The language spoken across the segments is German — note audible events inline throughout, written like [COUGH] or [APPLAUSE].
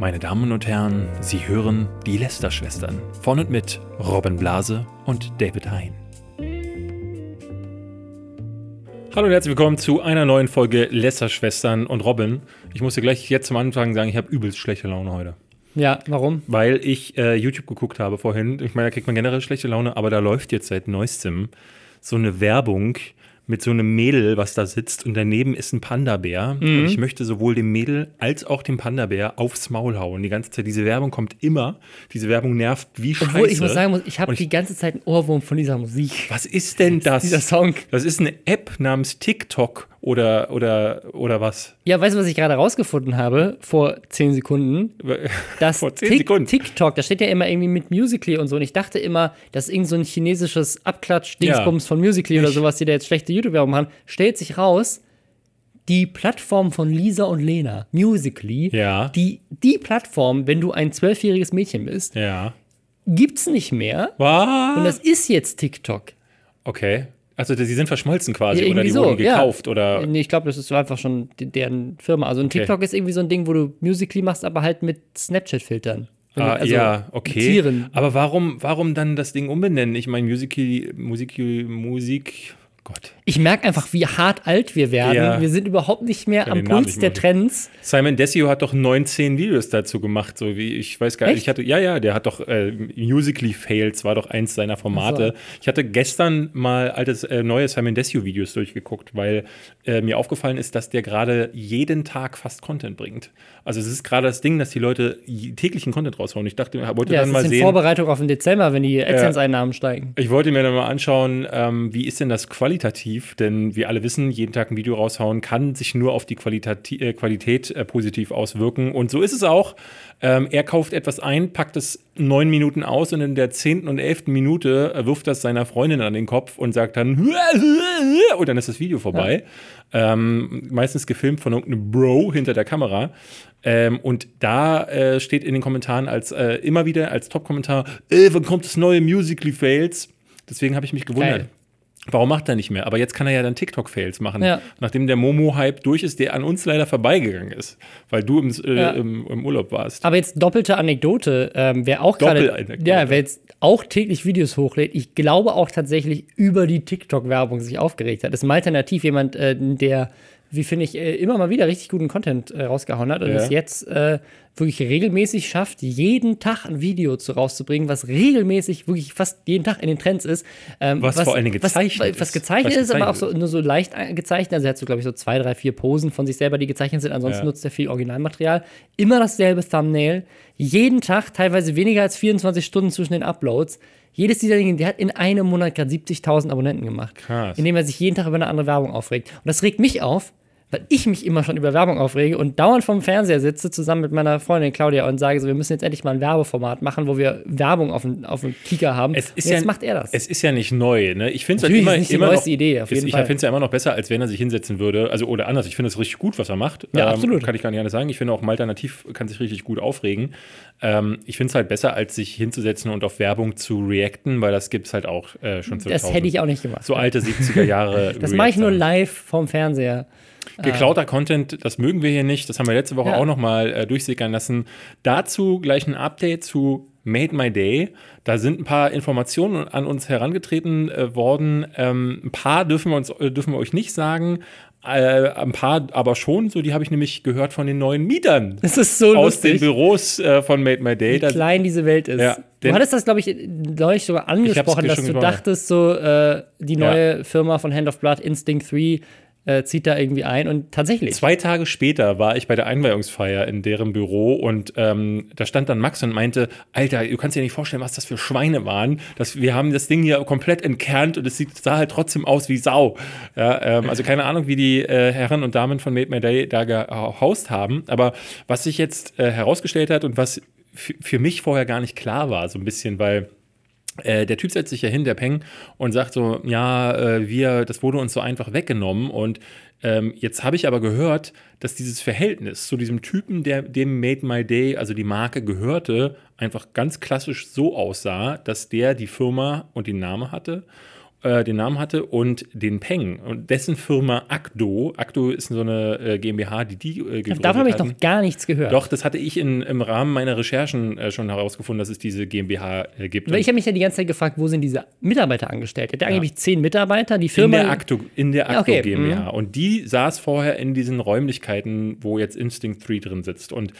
Meine Damen und Herren, Sie hören die Lester-Schwestern von und mit Robin Blase und David Hein. Hallo und herzlich willkommen zu einer neuen Folge Lester-Schwestern und Robin. Ich muss dir gleich jetzt zum Anfang sagen, ich habe übelst schlechte Laune heute. Ja, warum? Weil ich äh, YouTube geguckt habe vorhin. Ich meine, da kriegt man generell schlechte Laune, aber da läuft jetzt seit neuestem so eine Werbung mit so einem Mädel, was da sitzt und daneben ist ein Panda-Bär. Mhm. Und ich möchte sowohl dem Mädel als auch dem Panda-Bär aufs Maul hauen. Die ganze Zeit, diese Werbung kommt immer. Diese Werbung nervt wie scheiße. Obwohl ich muss sagen, ich habe die ganze Zeit einen Ohrwurm von dieser Musik. was ist denn das? Dieser Song. Das ist eine App namens TikTok oder, oder, oder was? Ja, weißt du, was ich gerade rausgefunden habe vor 10 Sekunden? Das [LAUGHS] Vor 10 Tik- Sekunden. TikTok, da steht ja immer irgendwie mit Musically und so. Und ich dachte immer, das ist irgend so ein chinesisches Abklatsch-Dingsbums Ja. von Musically oder sowas, die da jetzt schlechte YouTube-Werbung machen. Stellt sich raus, die Plattform von Lisa und Lena, Musically, Ja. die, die Plattform, wenn du ein zwölfjähriges Mädchen bist, Ja. gibt's nicht mehr. Was? Und das ist jetzt TikTok. Okay. Also, sie sind verschmolzen quasi Ja, oder die wurden so, ja. gekauft oder. Nee, ich glaube, das ist einfach schon deren Firma. Also ein TikTok ist irgendwie so ein Ding, wo du Musically machst, aber halt mit Snapchat-Filtern. Ah, Also ja, okay. Tieren. Aber warum, warum dann das Ding umbenennen? Ich meine, Musiki, Musiki, Musik. Gott. Ich merke einfach, wie hart alt wir werden. Ja. Wir sind überhaupt nicht mehr am Puls der Trends. Simon Desio hat doch 19 Videos dazu gemacht, so wie ich weiß gar nicht. Echt? Ich hatte, ja, ja, der hat doch äh, Musically Fails, war doch eins seiner Formate. Ich hatte gestern mal altes, äh, neue Simon Desio Videos durchgeguckt, weil äh, mir aufgefallen ist, dass der gerade jeden Tag fast Content bringt. Also es ist gerade das Ding, dass die Leute täglichen Content raushauen. Ich dachte, wollte Ja, dann mal sehen. Vorbereitung auf den Dezember, wenn die AdSense-Einnahmen steigen. Ich wollte mir dann mal anschauen, ähm, wie ist denn das qualitativ? Denn wir alle wissen, jeden Tag ein Video raushauen kann sich nur auf die Qualitati äh, Qualität äh, positiv auswirken. Und so ist es auch. Ähm, er kauft etwas ein, packt es neun Minuten aus und in der zehnten und elften Minute äh, wirft das seiner Freundin an den Kopf und sagt dann [LAUGHS] und dann ist das Video vorbei. Ähm, meistens gefilmt von irgendeinem Bro hinter der Kamera. Ähm, und da äh, steht in den Kommentaren als äh, immer wieder als Top-Kommentar, äh, wann kommt das neue Musically Fails? Deswegen habe ich mich gewundert. Geil. Warum macht er nicht mehr? Aber jetzt kann er ja dann TikTok-Fails machen. Ja. Nachdem der Momo-Hype durch ist, der an uns leider vorbeigegangen ist, weil du im, äh, Ja. im, im Urlaub warst. Aber jetzt doppelte Anekdote, ähm, wer auch gerade, ja, wer jetzt auch täglich Videos hochlädt, ich glaube auch tatsächlich über die TikTok-Werbung sich aufgeregt hat. ist ein Alternativ jemand, äh, der, wie finde ich, äh, immer mal wieder richtig guten Content äh, rausgehauen hat und Ja. es jetzt äh, wirklich regelmäßig schafft, jeden Tag ein Video zu rauszubringen, was regelmäßig wirklich fast jeden Tag in den Trends ist. Ähm, Was vor allen Dingen gezeichnet was, was ist. gezeichnet Was ist, aber auch gezeichnet so, nur so leicht äh, gezeichnet. Also er hat so, glaube ich, so zwei, drei, vier Posen von sich selber, die gezeichnet sind. Ansonsten Ja. nutzt er viel Originalmaterial. Immer dasselbe Thumbnail. Jeden Tag, teilweise weniger als 24 Stunden zwischen den Uploads. Jedes dieser Dinge, der hat in einem Monat gerade 70.000 Abonnenten gemacht. Krass. Indem er sich jeden Tag über eine andere Werbung aufregt. Und das regt mich auf, weil ich mich immer schon über Werbung aufrege und dauernd vom Fernseher sitze, zusammen mit meiner Freundin Claudia und sage so, wir müssen jetzt endlich mal ein Werbeformat machen, wo wir Werbung auf dem, auf dem Kika haben. Es ist und jetzt ja, macht er das. Es ist ja nicht neu. Ne? Ich finde es halt immer, ist nicht die immer neueste noch, Idee, auf ist- jeden ich Fall. finde es ja immer noch besser, als wenn er sich hinsetzen würde. Also oder anders. Ich finde es richtig gut, was er macht. Ähm, Ja, absolut. Kann ich gar nicht anders sagen. Ich finde auch Malta Nativ kann sich richtig gut aufregen. Ähm, ich finde es halt besser, als sich hinzusetzen und auf Werbung zu reacten, weil das gibt es halt auch äh, schon zu das hätte ich auch nicht gemacht. So alte 70er Jahre. [LAUGHS] das mache ich nur live vorm Fernseher. Geklauter Content, das mögen wir hier nicht. Das haben wir letzte Woche Ja. auch noch mal äh, durchsickern lassen. Dazu gleich ein Update zu Made My Day. Da sind ein paar Informationen an uns herangetreten äh, worden. Ähm, ein paar dürfen wir, uns, äh, dürfen wir euch nicht sagen. Äh, ein paar aber schon. So, die habe ich nämlich gehört von den neuen Mietern Das ist so aus den lustig, Büros äh, von Made My Day. wie Da- klein diese Welt ist. Ja, du hattest das, glaube ich, neulich sogar angesprochen, dass du gehört. dachtest, so äh, die neue Firma von Hand of Blood, Instinct 3, äh, zieht da irgendwie ein. Und tatsächlich. Zwei Tage später war ich bei der Einweihungsfeier in deren Büro und ähm, da stand dann Max und meinte, Alter, du kannst dir nicht vorstellen, was das für Schweine waren. Das, wir haben das Ding hier komplett entkernt und es sieht, sah halt trotzdem aus wie Sau. Ja, ähm, also keine Ahnung, wie die äh, Herren und Damen von Made My Day da gehaust haben. Aber was sich jetzt äh, herausgestellt hat und was für mich vorher gar nicht klar war, so ein bisschen, weil äh, der Typ setzt sich ja hin, der Peng, und sagt so, ja, äh, wir, das wurde uns so einfach weggenommen. Und ähm, jetzt habe ich aber gehört, dass dieses Verhältnis zu diesem Typen, der dem Made My Day, also die Marke gehörte, einfach ganz klassisch so aussah, dass der die Firma und den Namen hatte äh, den Namen hatte und den Peng und dessen Firma Acdo. Acdo ist so eine äh, GmbH, die die äh, gegründet Davon habe ich noch gar nichts gehört. Doch, das hatte ich in, im Rahmen meiner Recherchen äh, schon herausgefunden, dass es diese GmbH gibt. Weil ich habe mich ja die ganze Zeit gefragt, wo sind diese Mitarbeiter angestellt? Er hat ja. angeblich zehn Mitarbeiter, die Firma. In der Acdo, in der Acdo okay. GmbH. Mhm. Und die saß vorher in diesen Räumlichkeiten, wo jetzt Instinct 3 drin sitzt. Und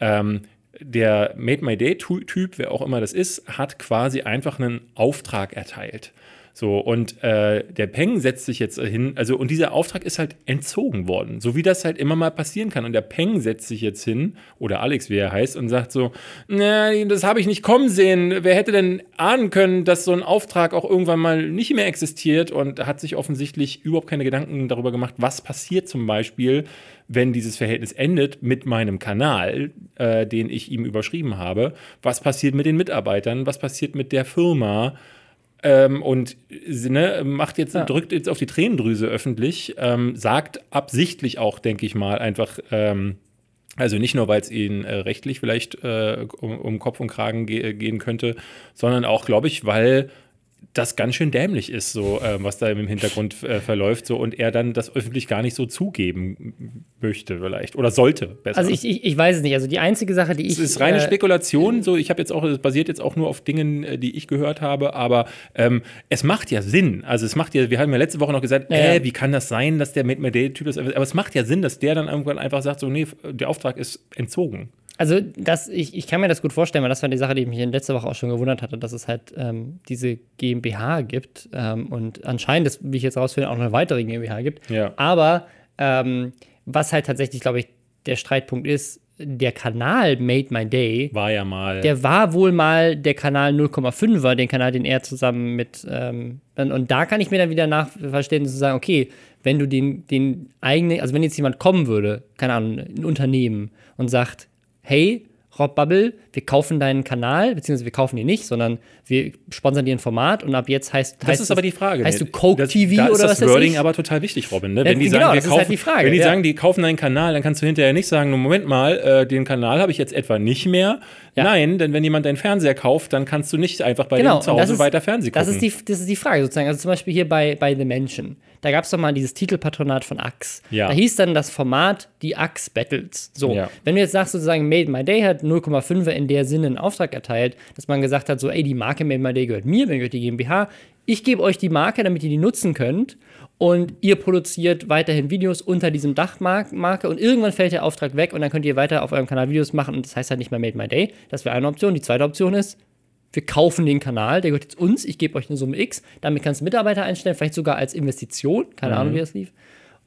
ähm, der Made My Day-Typ, wer auch immer das ist, hat quasi einfach einen Auftrag erteilt. So, und äh, der Peng setzt sich jetzt hin, also, und dieser Auftrag ist halt entzogen worden, so wie das halt immer mal passieren kann. Und der Peng setzt sich jetzt hin, oder Alex, wie er heißt, und sagt so: Na, das habe ich nicht kommen sehen. Wer hätte denn ahnen können, dass so ein Auftrag auch irgendwann mal nicht mehr existiert? Und hat sich offensichtlich überhaupt keine Gedanken darüber gemacht, was passiert zum Beispiel, wenn dieses Verhältnis endet mit meinem Kanal, äh, den ich ihm überschrieben habe. Was passiert mit den Mitarbeitern? Was passiert mit der Firma? Ähm, und ne, macht jetzt, ja. drückt jetzt auf die Tränendrüse öffentlich, ähm, sagt absichtlich auch, denke ich mal, einfach, ähm, also nicht nur, weil es ihnen äh, rechtlich vielleicht äh, um, um, Kopf und Kragen ge gehen könnte, sondern auch, glaube ich, weil das ganz schön dämlich ist, so äh, was da im Hintergrund äh, verläuft, so und er dann das öffentlich gar nicht so zugeben möchte, vielleicht oder sollte. Besser. Also ich, ich, ich weiß es nicht. Also die einzige Sache, die ich. Es ist reine äh, Spekulation. So, ich habe jetzt auch, es basiert jetzt auch nur auf Dingen, äh, die ich gehört habe, aber ähm, es macht ja Sinn. Also es macht ja, wir haben ja letzte Woche noch gesagt, ja. äh, wie kann das sein, dass der Made My Day Typ ist? Aber es macht ja Sinn, dass der dann irgendwann einfach sagt, so nee, der Auftrag ist entzogen. Also, das, ich, ich kann mir das gut vorstellen, weil das war die Sache, die mich in letzter Woche auch schon gewundert hatte, dass es halt ähm, diese GmbH gibt ähm, und anscheinend, wie ich jetzt rausfinde, auch noch eine weitere GmbH gibt. Ja. Aber ähm, was halt tatsächlich, glaube ich, der Streitpunkt ist, der Kanal Made My Day war ja mal. Der war wohl mal der Kanal 0,5er, den Kanal, den er zusammen mit. Ähm, und da kann ich mir dann wieder nachverstehen, zu sagen, okay, wenn du den, den eigenen, also wenn jetzt jemand kommen würde, keine Ahnung, ein Unternehmen und sagt, hey, Rob Bubble, wir kaufen deinen Kanal, beziehungsweise wir kaufen ihn nicht, sondern wir sponsern dir ein Format und ab jetzt heißt Das heißt ist aber die Frage. Heißt du Coke das, TV da oder was ist das Wording aber total wichtig, Robin. Ne? Wenn ja, die genau, sagen, wir kaufen, halt die Frage, wenn die ja. sagen, die kaufen deinen Kanal, dann kannst du hinterher nicht sagen, Moment mal, äh, den Kanal habe ich jetzt etwa nicht mehr. Ja. Nein, denn wenn jemand deinen Fernseher kauft, dann kannst du nicht einfach bei genau, dem zu Hause ist, weiter Fernsehen gucken. Das ist, die, das ist die Frage sozusagen. Also zum Beispiel hier bei, bei The Mansion. Da gab es doch mal dieses Titelpatronat von Axe. Ja. Da hieß dann das Format die Axe Battles. So, ja. wenn du jetzt sagst sozusagen, Made My Day hat 0,5 in der Sinne einen Auftrag erteilt, dass man gesagt hat, so, ey, die Marke Made My Day gehört mir, mir gehört die GmbH. Ich gebe euch die Marke, damit ihr die nutzen könnt und ihr produziert weiterhin Videos unter diesem Dachmarke und irgendwann fällt der Auftrag weg und dann könnt ihr weiter auf eurem Kanal Videos machen und das heißt halt nicht mehr Made My Day. Das wäre eine Option. Die zweite Option ist, wir kaufen den Kanal, der gehört jetzt uns, ich gebe euch eine Summe X, damit kannst du Mitarbeiter einstellen, vielleicht sogar als Investition, keine mhm. Ahnung, wie das lief.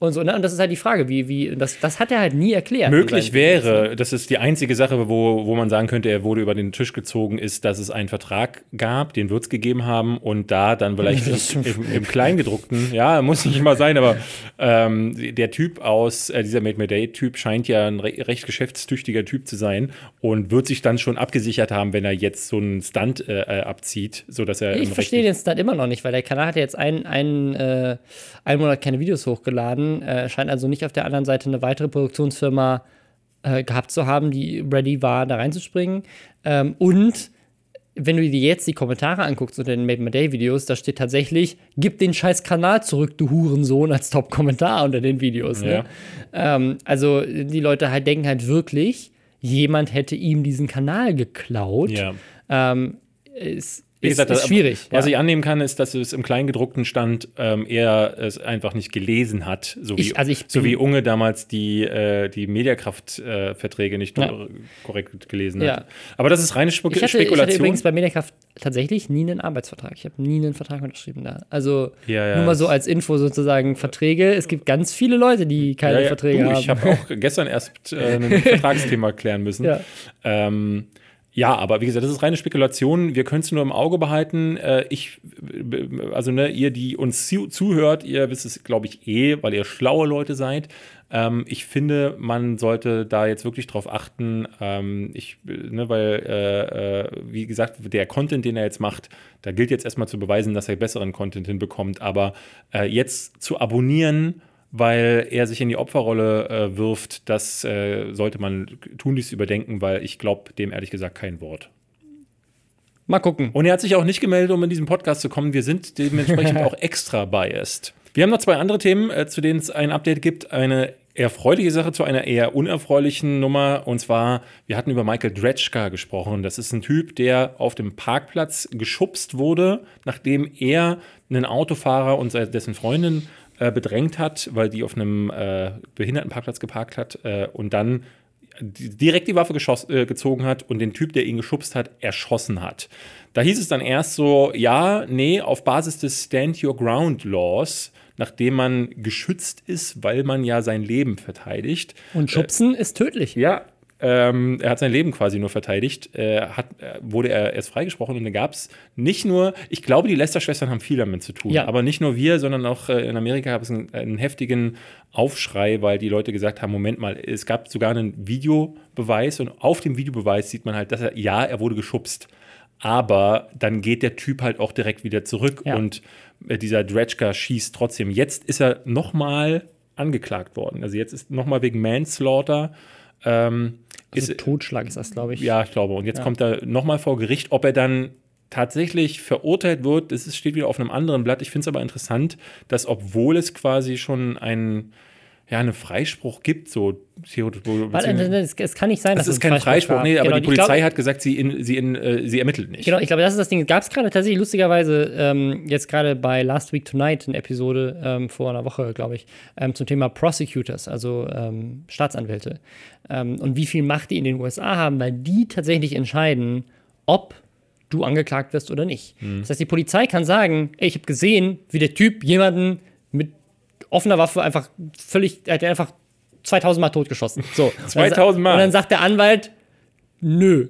Und so, ne? Und das ist halt die Frage, wie, wie, das, das hat er halt nie erklärt. Möglich wäre, das ist die einzige Sache, wo, wo man sagen könnte, er wurde über den Tisch gezogen, ist, dass es einen Vertrag gab, den wird es gegeben haben und da dann vielleicht [LAUGHS] im, im, Kleingedruckten, ja, muss nicht immer sein, aber ähm, der Typ aus, äh, dieser Made My Day-Typ scheint ja ein re recht geschäftstüchtiger Typ zu sein und wird sich dann schon abgesichert haben, wenn er jetzt so einen Stunt äh, äh abzieht, sodass er. Ich verstehe den Stunt immer noch nicht, weil der Kanal hat ja jetzt einen, einen, äh, einen Monat keine Videos hochgeladen äh, scheint also nicht auf der anderen Seite eine weitere Produktionsfirma äh, gehabt zu haben, die ready war, da reinzuspringen. Ähm, und wenn du dir jetzt die Kommentare anguckst unter den Made My Day Videos, da steht tatsächlich, gib den scheiß Kanal zurück, du Hurensohn, als Top-Kommentar unter den Videos. Ne? Ja. Ähm, also die Leute halt denken halt wirklich, jemand hätte ihm diesen Kanal geklaut. Ja. Ähm, ist, wie gesagt, ist, ist schwierig. Was ja. ich annehmen kann, ist, dass es im Kleingedruckten stand, ähm, er es einfach nicht gelesen hat, so wie, ich, also so wie Unge damals die, äh, die Mediakraft-Verträge äh, nicht ja. korrekt gelesen ja. hat. Aber das ist reine Spek ich hatte, Spekulation. Ich hatte übrigens bei Mediakraft tatsächlich nie einen Arbeitsvertrag. Ich habe nie einen Vertrag unterschrieben da. Also nur mal so als Info sozusagen Verträge. Es gibt ganz viele Leute, die keine Verträge du, haben. Ich habe auch gestern erst äh, ein [LAUGHS] Vertragsthema klären müssen. Ähm, ja, aber wie gesagt, das ist reine Spekulation. Wir können es nur im Auge behalten. Äh, ich, also ne, ihr, die uns zu, zuhört, ihr wisst es, glaube ich, eh, weil ihr schlaue Leute seid. Ähm, ich finde, man sollte da jetzt wirklich drauf achten. Ähm, ich, ne, weil, äh, äh, wie gesagt, der Content, den er jetzt macht, da gilt jetzt erstmal zu beweisen, dass er besseren Content hinbekommt. Aber jetzt zu abonnieren, weil er sich in die Opferrolle äh, wirft, das äh, sollte man tunlichst überdenken, weil ich glaube dem ehrlich gesagt kein Wort. Mal gucken. Und er hat sich auch nicht gemeldet, um in diesen Podcast zu kommen. Wir sind dementsprechend [LAUGHS] auch extra biased. Wir haben noch zwei andere Themen, äh, zu denen es ein Update gibt. Eine erfreuliche Sache zu einer eher unerfreulichen Nummer. Und zwar, wir hatten über Michael Dretschka gesprochen. Das ist ein Typ, der auf dem Parkplatz geschubst wurde, nachdem er einen Autofahrer und dessen Freundin äh, bedrängt hat, weil die auf einem äh, Behindertenparkplatz geparkt hat äh, und dann direkt die Waffe äh, gezogen hat und den Typ, der ihn geschubst hat, erschossen hat. Da hieß es dann erst so, ja, nee, auf Basis des Stand Your Ground Laws nachdem man geschützt ist, weil man ja sein Leben verteidigt. Und Schubsen äh, ist tödlich. Ja, ähm, er hat sein Leben quasi nur verteidigt, äh, hat, äh, wurde er erst freigesprochen und dann gab es nicht nur, ich glaube, die Lester-Schwestern haben viel damit zu tun, ja. aber nicht nur wir, sondern auch äh, in Amerika gab es einen, einen, heftigen Aufschrei, weil die Leute gesagt haben, Moment mal, es gab sogar einen Videobeweis und auf dem Videobeweis sieht man halt, dass er, ja, er wurde geschubst, aber dann geht der Typ halt auch direkt wieder zurück ja. und äh, dieser Dredschka schießt trotzdem. Jetzt ist er nochmal angeklagt worden. Also jetzt ist nochmal wegen Manslaughter ähm, also ist, Totschlag ist das, glaube ich. Ja, ich glaube. Und jetzt ja. kommt er nochmal vor Gericht, ob er dann tatsächlich verurteilt wird, das steht wieder auf einem anderen Blatt. Ich finde es aber interessant, dass obwohl es quasi schon ein ja, einen Freispruch gibt, so theoretisch. Es, es kann nicht sein, dass es ist kein Freispruch, Freispruch nee, aber genau, die Polizei glaub, hat gesagt, sie, in, sie, in, äh, sie ermittelt nicht. Genau, ich glaube, das ist das Ding. Gab es gerade tatsächlich lustigerweise ähm, jetzt gerade bei Last Week Tonight eine Episode ähm, vor einer Woche, glaube ich, ähm, zum Thema Prosecutors, also ähm, Staatsanwälte. Ähm, und wie viel Macht die in den USA haben, weil die tatsächlich entscheiden, ob du angeklagt wirst oder nicht. Mhm. Das heißt, die Polizei kann sagen, ey, ich habe gesehen, wie der Typ jemanden mit offener Waffe einfach völlig, er hat einfach 2000 Mal totgeschossen. So. [LAUGHS] 2000 Mal. Und dann sagt der Anwalt, nö,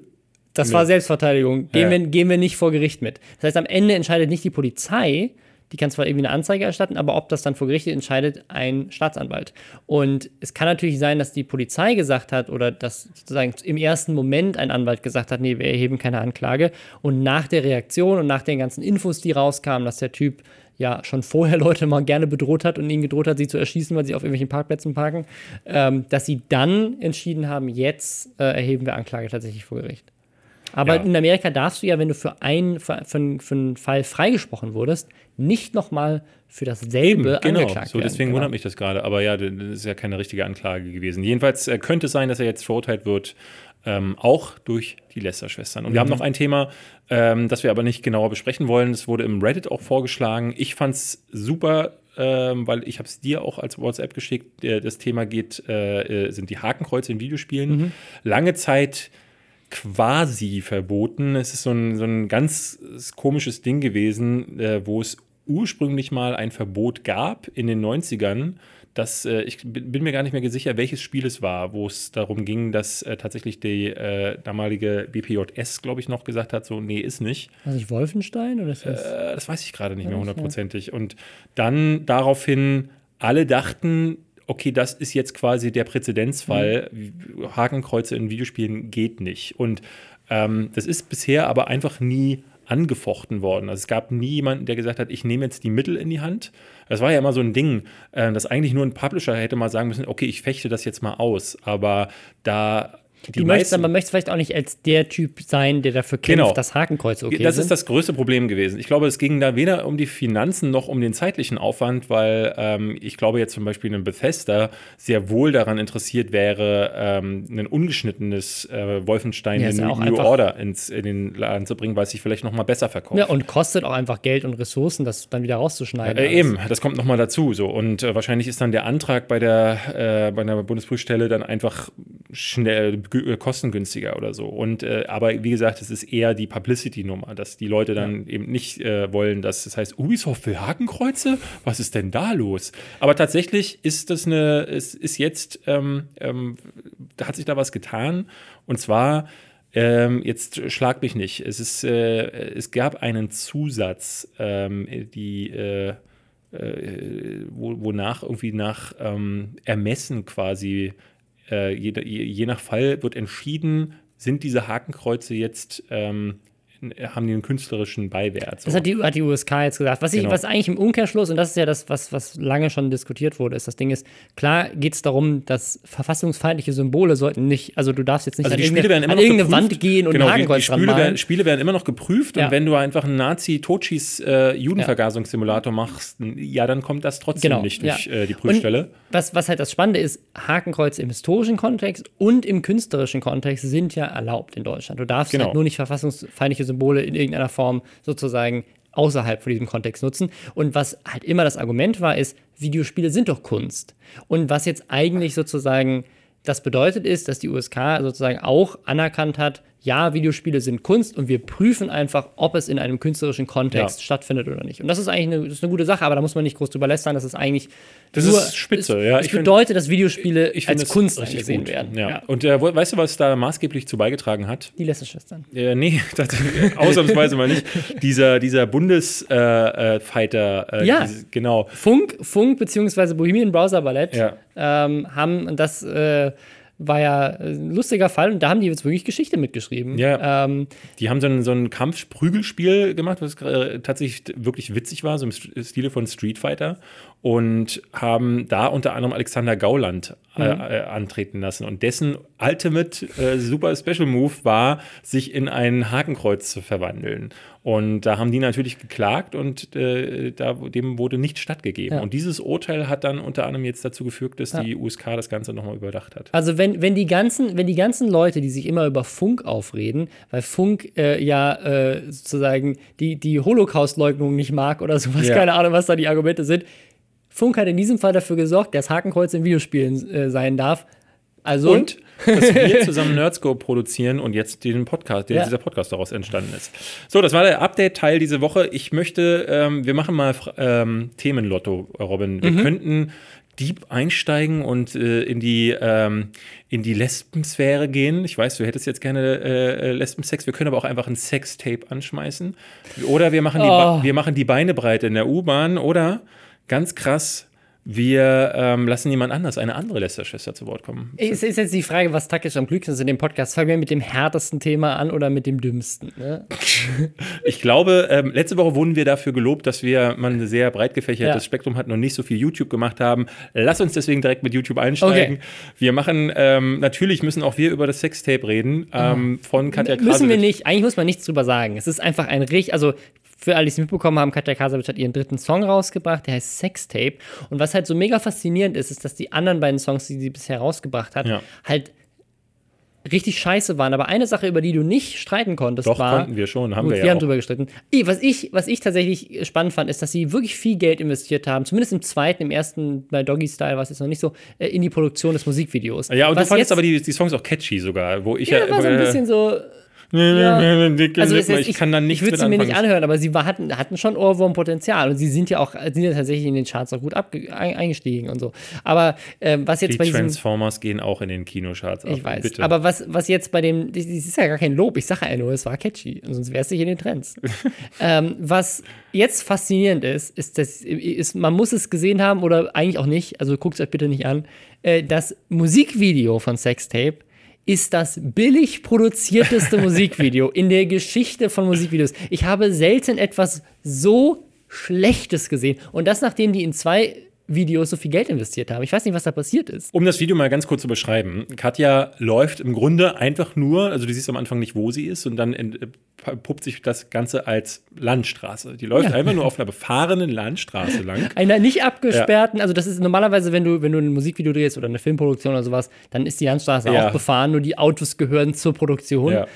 das nö. war Selbstverteidigung. Gehen, ja. wir, gehen wir nicht vor Gericht mit. Das heißt, am Ende entscheidet nicht die Polizei, die kann zwar irgendwie eine Anzeige erstatten, aber ob das dann vor Gericht entscheidet ein Staatsanwalt. Und es kann natürlich sein, dass die Polizei gesagt hat oder dass sozusagen im ersten Moment ein Anwalt gesagt hat, nee, wir erheben keine Anklage. Und nach der Reaktion und nach den ganzen Infos, die rauskamen, dass der Typ ja schon vorher [LAUGHS] Leute mal gerne bedroht hat und ihnen gedroht hat, sie zu erschießen, weil sie auf irgendwelchen Parkplätzen parken, ähm, dass sie dann entschieden haben, jetzt äh, erheben wir Anklage tatsächlich vor Gericht. Aber ja. in Amerika darfst du ja, wenn du für, ein, für, für, für einen Fall freigesprochen wurdest, nicht nochmal für dasselbe genau, angeklagt so, deswegen genau. wundert mich das gerade. Aber ja, das ist ja keine richtige Anklage gewesen. Jedenfalls äh, könnte es sein, dass er jetzt verurteilt wird, ähm, auch durch die Lester-Schwestern. Und mhm. wir haben noch ein Thema, ähm, das wir aber nicht genauer besprechen wollen. Es wurde im Reddit auch vorgeschlagen. Ich fand es super, ähm, weil ich habe es dir auch als WhatsApp geschickt. Das Thema geht, äh, äh, sind die Hakenkreuze in Videospielen. Mhm. Lange Zeit quasi verboten. Es ist so ein, so ein ganz komisches Ding gewesen, äh, wo es ursprünglich mal ein Verbot gab in den 90ern dass äh, ich bin mir gar nicht mehr sicher, welches Spiel es war, wo es darum ging, dass äh, tatsächlich die äh, damalige BPJS, glaube ich, noch gesagt hat, so, nee, ist nicht. War das Wolfenstein oder ist das? Äh, das weiß ich gerade nicht mehr hundertprozentig. Und dann daraufhin alle dachten, okay, das ist jetzt quasi der Präzedenzfall. Mhm. Hakenkreuze in Videospielen geht nicht. Und ähm, das ist bisher aber einfach nie angefochten worden. Also es gab nie jemanden, der gesagt hat, ich nehme jetzt die Mittel in die Hand. Das war ja immer so ein Ding, äh, dass eigentlich nur ein Publisher hätte mal sagen müssen, okay, ich fechte das jetzt mal aus. Aber da die möchtest, man möchte vielleicht auch nicht als der Typ sein, der dafür kämpft, genau. dass Hakenkreuze okay Das sind. ist das größte Problem gewesen. Ich glaube, es ging da weder um die Finanzen noch um den zeitlichen Aufwand, weil ähm, ich glaube jetzt zum Beispiel ein Bethesda sehr wohl daran interessiert wäre, ähm, ein ungeschnittenes äh, Wolfenstein ja, in New Order ins, in den Laden zu bringen, weil es sich vielleicht noch mal besser verkauft. Ja, und kostet auch einfach Geld und Ressourcen, das dann wieder rauszuschneiden. Äh, eben, das kommt noch mal dazu. So. Und äh, wahrscheinlich ist dann der Antrag bei der, äh, bei der Bundesprüfstelle dann einfach schnell kostengünstiger oder so. Und äh, aber wie gesagt, es ist eher die Publicity-Nummer, dass die Leute dann ja. eben nicht äh, wollen, dass das heißt, Ubisoft will Hakenkreuze? Was ist denn da los? Aber tatsächlich ist das eine, es ist jetzt, ähm, ähm, da hat sich da was getan. Und zwar ähm, jetzt schlag mich nicht. Es, ist, äh, es gab einen Zusatz, ähm, die äh, äh, wonach irgendwie nach ähm, Ermessen quasi äh, je, je, nach Fall wird entschieden, sind diese Hakenkreuze jetzt ähm, haben die einen künstlerischen Beiwert. So. Das hat die, hat die USK jetzt gesagt. Was, ich, Genau. was eigentlich im Umkehrschluss, und das ist ja das, was, was lange schon diskutiert wurde, ist, das Ding ist, klar geht es darum, dass verfassungsfeindliche Symbole sollten nicht, also du darfst jetzt nicht Also an irgendeine, an irgendeine. Wand gehen und genau, ein die, die Hakenkreuz Spiele, werden, Spiele werden immer noch geprüft Ja. und wenn du einfach einen Nazi-Totschieß-Judenvergasungssimulator machst, ja, dann kommt das trotzdem Genau, nicht durch ja. äh, die Prüfstelle. Und was, was halt das Spannende ist, Hakenkreuze im historischen Kontext und im künstlerischen Kontext sind ja erlaubt in Deutschland. Du darfst Genau. halt nur nicht verfassungsfeindliche Symbole in irgendeiner Form sozusagen außerhalb von diesem Kontext nutzen. Und was halt immer das Argument war, ist, Videospiele sind doch Kunst. Und was jetzt eigentlich sozusagen das bedeutet ist, dass die USK sozusagen auch anerkannt hat, ja, Videospiele sind Kunst und wir prüfen einfach, ob es in einem künstlerischen Kontext Ja. stattfindet oder nicht. Und das ist eigentlich eine, das ist eine gute Sache, aber da muss man nicht groß drüber lästern, das ist eigentlich Das nur, ist spitze, es, ja. Ich find- bedeutet, dass Videospiele Ich finde als es Kunst gut. werden. Ja. Und äh, weißt du, was da maßgeblich zu beigetragen hat? Die Lästerschwestern. Äh, nee, [LAUGHS] tatsächlich, ausnahmsweise mal nicht. Dieser, dieser Bundesfighter, äh, Fighter, äh, Ja. dieses- genau. Funk, Funk bzw. Bohemian Browser Ballett Ja. ähm, haben, das äh, war ja ein lustiger Fall, und da haben die jetzt wirklich Geschichte mitgeschrieben. Ja. Ähm, Die haben so ein, so ein Kampfprügelspiel gemacht, was äh, tatsächlich wirklich witzig war, so im St- Stile von Street Fighter. Und haben da unter anderem Alexander Gauland äh, äh, antreten lassen. Und dessen Ultimate äh, Super Special Move war, sich in ein Hakenkreuz zu verwandeln. Und da haben die natürlich geklagt und äh, da, dem wurde nicht stattgegeben. Ja. Und dieses Urteil hat dann unter anderem jetzt dazu geführt, dass die USK das Ganze nochmal überdacht hat. Also wenn, wenn, die ganzen, wenn die ganzen Leute, die sich immer über Funk aufreden, weil Funk äh, ja äh, sozusagen die, die Holocaust-Leugnung nicht mag oder sowas, Ja. keine Ahnung, was da die Argumente sind. Funk hat in diesem Fall dafür gesorgt, dass Hakenkreuz in Videospielen äh, sein darf. Also Und [LAUGHS] dass wir zusammen Nerdscope produzieren und jetzt den Podcast, der, Ja. dieser Podcast daraus entstanden ist. So, das war der Update-Teil diese Woche. Ich möchte, ähm, wir machen mal ähm, Themenlotto, Robin. Wir könnten deep einsteigen und äh, in die ähm, in die Lesbensphäre gehen. Ich weiß, du hättest jetzt gerne äh, äh, Lesbensex. Wir können aber auch einfach ein Sextape anschmeißen. Oder wir machen die, Oh. wir machen die Beine breit in der U-Bahn. Oder ganz krass, wir ähm, lassen jemand anders, eine andere Lästerschwester zu Wort kommen. Es ist jetzt die Frage, was taktisch am klügsten ist in dem Podcast. Fangen wir mit dem härtesten Thema an oder mit dem dümmsten? Ne? [LAUGHS] Ich glaube, ähm, letzte Woche wurden wir dafür gelobt, dass wir mal ein sehr breit gefächertes Ja. Spektrum hatten und nicht so viel YouTube gemacht haben. Lass uns deswegen direkt mit YouTube einsteigen. Okay. Wir machen, ähm, natürlich müssen auch wir über das Sextape reden ähm, von Katja Müssen wir nicht. Eigentlich muss man nichts drüber sagen. Es ist einfach ein richtig, also für alle, die es mitbekommen haben, Katja Kasabitsch hat ihren dritten Song rausgebracht, der heißt Sextape. Und was halt so mega faszinierend ist, ist, dass die anderen beiden Songs, die sie bisher rausgebracht hat, Ja. halt richtig scheiße waren. Aber eine Sache, über die du nicht streiten konntest, Doch, war. konnten wir schon, haben Gut, wir wir ja haben auch. drüber gestritten. Was ich, was ich tatsächlich spannend fand, ist, dass sie wirklich viel Geld investiert haben, zumindest im zweiten, im ersten, bei Doggy Style war es jetzt noch nicht so, äh, in die Produktion des Musikvideos. Ja, und was du fandest jetzt- aber die, die Songs auch catchy sogar, wo ich ja, ja, war so ein äh, bisschen so, ja. also es ist, ich, kann da nichts ich würde sie mir nicht anhören, aber sie war, hatten, hatten schon Ohrwurmpotenzial und sie sind ja auch sind ja tatsächlich in den Charts auch gut abge ein, eingestiegen und so. Aber ähm, was jetzt Die bei diesem Transformers gehen auch in den Kinocharts ab. ich weiß, Bitte. aber was, was jetzt bei dem, das ist ja gar kein Lob, ich sage ja nur, es war catchy, sonst wäre es nicht in den Trends. [LAUGHS] ähm, was jetzt faszinierend ist, ist, dass ist, man muss es gesehen haben oder eigentlich auch nicht, also guckt es euch bitte nicht an, äh, das Musikvideo von Sextape ist das billig produzierteste [LAUGHS] Musikvideo in der Geschichte von Musikvideos. Ich habe selten etwas so Schlechtes gesehen. Und das, nachdem die in zwei Videos so viel Geld investiert haben. Ich weiß nicht, was da passiert ist. Um das Video mal ganz kurz zu beschreiben. Katja läuft im Grunde einfach nur, also du siehst am Anfang nicht, wo sie ist, und dann äh, puppt sich das Ganze als Landstraße. Die läuft Ja. einfach nur auf einer befahrenen Landstraße lang. [LAUGHS] Einer nicht abgesperrten, also das ist normalerweise, wenn du, wenn du ein Musikvideo drehst oder eine Filmproduktion oder sowas, dann ist die Landstraße Ja. auch befahren, nur die Autos gehören zur Produktion. Ja.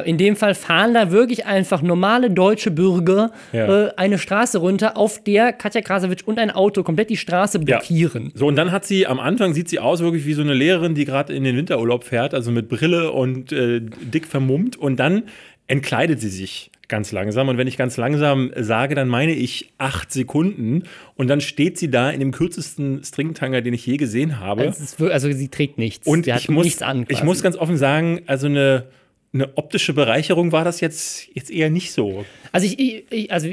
Äh, in dem Fall fahren da wirklich einfach normale deutsche Bürger Ja. äh, eine Straße runter, auf der Katja Krasowitsch und ein Auto komplett die Straße blockieren. So, und dann hat sie, am Anfang sieht sie aus wirklich wie so eine Lehrerin, die gerade in den Winterurlaub fährt, also mit Brille und äh, dick vermummt. Und dann entkleidet sie sich ganz langsam. Und wenn ich ganz langsam sage, dann meine ich acht Sekunden. Und dann steht sie da in dem kürzesten Stringtanger, den ich je gesehen habe. Es ist also sie trägt nichts. Und sie ich muss, nichts an. ich quasi. muss ganz offen sagen, also eine, eine optische Bereicherung war das jetzt, jetzt eher nicht so. Also ich, ich- also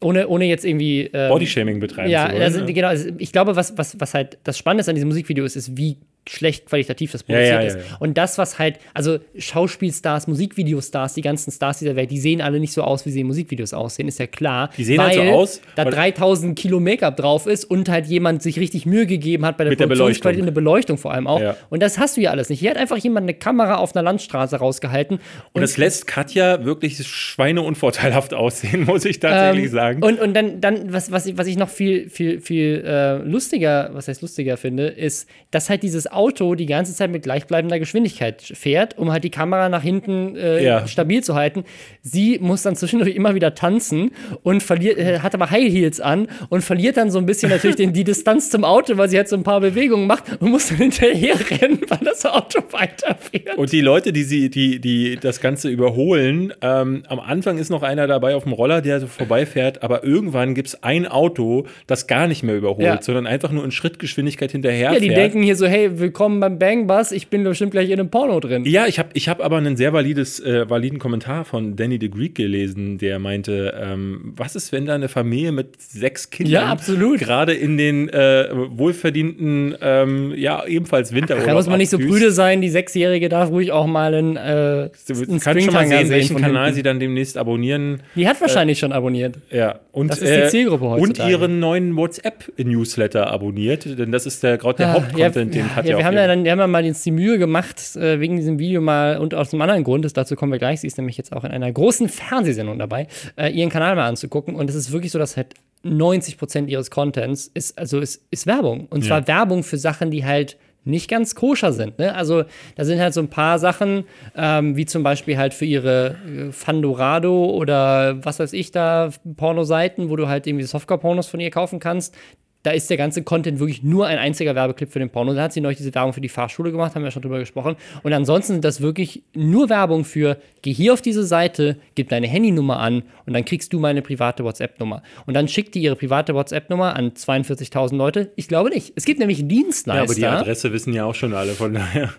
ohne, ohne jetzt irgendwie ähm, Bodyshaming betreiben Ja, zu wollen. also, ne? genau. Also ich glaube, was, was, was halt das Spannende an diesem Musikvideo ist, ist, wie schlecht qualitativ das produziert Ja, ja, ist. ja, ja. Und das, was halt, also Schauspielstars, Musikvideostars, die ganzen Stars dieser Welt, die sehen alle nicht so aus, wie sie in Musikvideos aussehen, ist ja klar. Die sehen halt so aus, Da weil- 3000 Kilo Make-up drauf ist und halt jemand sich richtig Mühe gegeben hat bei der Mit der Beleuchtung. eine Beleuchtung vor allem auch. Und das hast du ja alles nicht. Hier hat einfach jemand eine Kamera auf einer Landstraße rausgehalten. Und das lässt Katja wirklich schweineunvorteilhaft aussehen, [LAUGHS] muss ich tatsächlich Ähm, sagen. Und, und dann, dann was, was, ich, was ich noch viel, viel, viel äh, lustiger, was heißt lustiger finde, ist, dass halt dieses Auto die ganze Zeit mit gleichbleibender Geschwindigkeit fährt, um halt die Kamera nach hinten äh, Ja. stabil zu halten. Sie muss dann zwischendurch immer wieder tanzen und verliert, äh, hat aber High Heels an und verliert dann so ein bisschen natürlich den, die Distanz zum Auto, weil sie halt so ein paar Bewegungen macht und muss dann hinterher rennen, [LAUGHS] weil das Auto weiterfährt. Und die Leute, die sie, die, die das Ganze überholen, ähm, am Anfang ist noch einer dabei auf dem Roller, der so vorbeifährt, aber irgendwann gibt es ein Auto, das gar nicht mehr überholt, Ja. sondern einfach nur in Schrittgeschwindigkeit hinterher ja, die denken hier so, hey, willkommen beim Bang Bus, ich bin bestimmt gleich in einem Porno drin. Ja, ich habe ich hab aber einen sehr valides, äh, validen Kommentar von Danny the Greek gelesen, der meinte, ähm, was ist, wenn da eine Familie mit sechs Kindern Ja, gerade in den äh, wohlverdienten, ähm, ja, ebenfalls Winterurlaub Da muss man nicht so prüde sein, die Sechsjährige darf ruhig auch mal einen, äh, einen kannst schon mal sehen, welchen Kanal hinten. sie dann demnächst abonnieren. Die hat wahrscheinlich schon abonniert. Ja, und, Das ist die Zielgruppe Und heutzutage. ihren neuen WhatsApp-Newsletter abonniert, denn das ist der gerade der Ah, Hauptcontent, den ja, hat ja, wir haben ja dann wir haben ja mal uns die Mühe gemacht, äh, wegen diesem Video mal und aus einem anderen Grund, das, dazu kommen wir gleich, sie ist nämlich jetzt auch in einer großen Fernsehsendung dabei, äh, ihren Kanal mal anzugucken. Und es ist wirklich so, dass halt 90% ihres Contents ist, also ist, ist Werbung. Und zwar Ja. Werbung für Sachen, die halt nicht ganz koscher sind. Ne? Also da sind halt so ein paar Sachen, ähm, wie zum Beispiel halt für ihre äh, Fandorado oder was weiß ich da, Pornoseiten, wo du halt irgendwie Softcore-Pornos von ihr kaufen kannst. Da ist der ganze Content wirklich nur ein einziger Werbeclip für den Porno. Da hat sie neulich diese Werbung für die Fahrschule gemacht, haben wir schon drüber gesprochen. Und ansonsten sind das wirklich nur Werbung für, geh hier auf diese Seite, gib deine Handynummer an und dann kriegst du meine private WhatsApp-Nummer. Und dann schickt die ihre private WhatsApp-Nummer an 42.000 Leute. Ich glaube nicht. Es gibt nämlich Dienstleister. Ja, aber die Adresse wissen ja auch schon alle, von daher.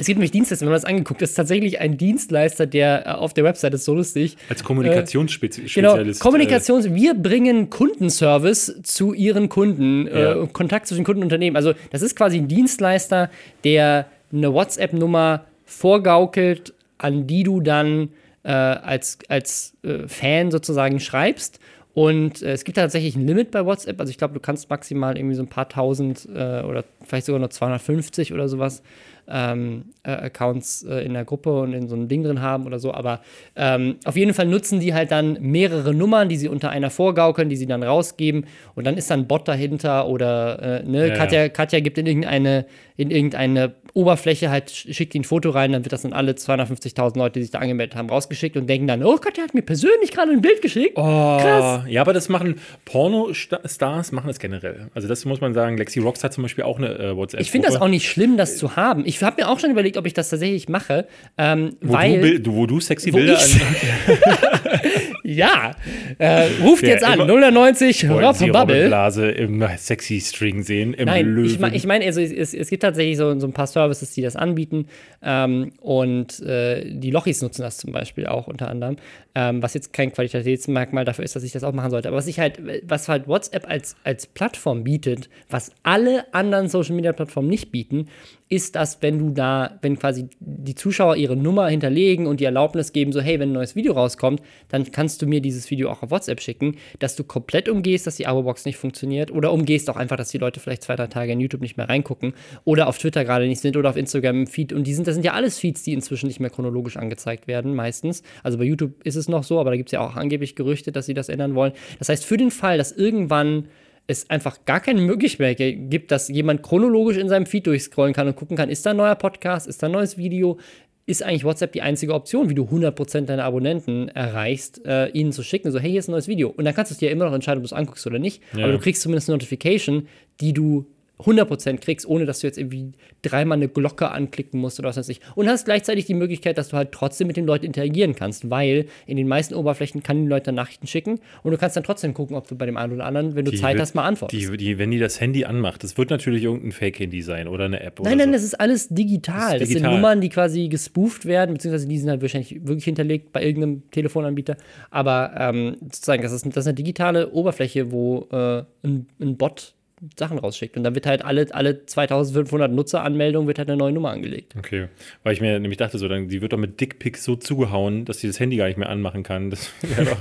Es gibt nämlich Dienstleister, wenn man das angeguckt, das ist tatsächlich ein Dienstleister, der äh, auf der Website ist so lustig. Als Genau, Kommunikationsspezialist. Kommunikations. Wir bringen Kundenservice zu ihren Kunden, Ja. äh, Kontakt zwischen Kunden und Unternehmen. Also, das ist quasi ein Dienstleister, der eine WhatsApp-Nummer vorgaukelt, an die du dann äh, als, als äh, Fan sozusagen schreibst. Und äh, es gibt tatsächlich ein Limit bei WhatsApp. Also ich glaube, du kannst maximal irgendwie so ein paar tausend äh, oder vielleicht sogar nur 250 oder sowas ähm, äh, Accounts äh, in der Gruppe und in so einem Ding drin haben oder so. Aber ähm, auf jeden Fall nutzen die halt dann mehrere Nummern, die sie unter einer vorgaukeln, die sie dann rausgeben. Und dann ist dann ein Bot dahinter oder äh, ne, Ja, Katja, Katja gibt in irgendeine, in irgendeine Oberfläche halt, sch- schickt die ein Foto rein, dann wird das an alle 250.000 Leute, die sich da angemeldet haben, rausgeschickt und denken dann, oh Katja hat mir persönlich gerade ein Bild geschickt. Oh, Krass. Ja, aber das machen Porno-Stars machen das generell. Also das muss man sagen. Lexi Rocks hat zum Beispiel auch eine äh, WhatsApp. Ich finde das auch nicht schlimm, das zu haben. Ich habe mir auch schon überlegt, ob ich das tatsächlich mache, ähm, wo weil du, wo du sexy Wo Bilder ich- [LAUGHS] ja, äh, ruft Der jetzt an immer- 090 Wollen Rob Sie Bubble. Robin-Blase im sexy String sehen, im Nein, Löwen. ich meine, ich mein, also es, es gibt tatsächlich so, so ein paar Services, die das anbieten. Ähm, und äh, die Lochis nutzen das zum Beispiel auch unter anderem. Ähm, was jetzt kein Qualitätsmerkmal dafür ist, dass ich das auch machen sollte. Aber was ich halt, was halt WhatsApp als, als Plattform bietet, was alle anderen Social Media Plattformen nicht bieten, ist, dass wenn du da, wenn quasi die Zuschauer ihre Nummer hinterlegen und die Erlaubnis geben, so hey, wenn ein neues Video rauskommt, dann kannst du mir dieses Video auch auf WhatsApp schicken, dass du komplett umgehst, dass die Abo-Box nicht funktioniert oder umgehst auch einfach, dass die Leute vielleicht zwei, drei Tage in YouTube nicht mehr reingucken oder auf Twitter gerade nicht sind oder auf Instagram im Feed und die sind, das sind ja alles Feeds, die inzwischen nicht mehr chronologisch angezeigt werden, meistens. Also bei YouTube ist es noch so, aber da gibt es ja auch angeblich Gerüchte, dass sie das ändern wollen. Das heißt, für den Fall, dass irgendwann es einfach gar keine Möglichkeit gibt, dass jemand chronologisch in seinem Feed durchscrollen kann und gucken kann, ist da ein neuer Podcast, ist da ein neues Video, ist eigentlich WhatsApp die einzige Option, wie du 100% deiner Abonnenten erreichst, äh, ihnen zu schicken, so hey, hier ist ein neues Video. Und dann kannst du es dir immer noch entscheiden, ob du es anguckst oder nicht, Ja. aber du kriegst zumindest eine Notification, die du 100% kriegst, ohne dass du jetzt irgendwie dreimal eine Glocke anklicken musst oder was weiß ich. Und hast gleichzeitig die Möglichkeit, dass du halt trotzdem mit den Leuten interagieren kannst, weil in den meisten Oberflächen kann die Leute Nachrichten schicken und du kannst dann trotzdem gucken, ob du bei dem einen oder anderen, wenn du Zeit wird- hast, mal antwortest. Die, die, wenn die das Handy anmacht, das wird natürlich irgendein Fake-Handy sein oder eine App. Nein, oder nein, so. das ist alles digital. Das Das, ist sind digital. Nummern, die quasi gespooft werden, beziehungsweise die sind halt wahrscheinlich wirklich hinterlegt bei irgendeinem Telefonanbieter. Aber ähm, sozusagen, das ist, das ist eine digitale Oberfläche, wo äh, ein, ein Bot Sachen rausschickt. Und dann wird halt alle, alle 2500 Nutzeranmeldungen wird halt eine neue Nummer angelegt. Okay. Weil ich mir nämlich dachte, so, dann, die wird doch mit Dickpics so zugehauen, dass sie das Handy gar nicht mehr anmachen kann. Das [LAUGHS] doch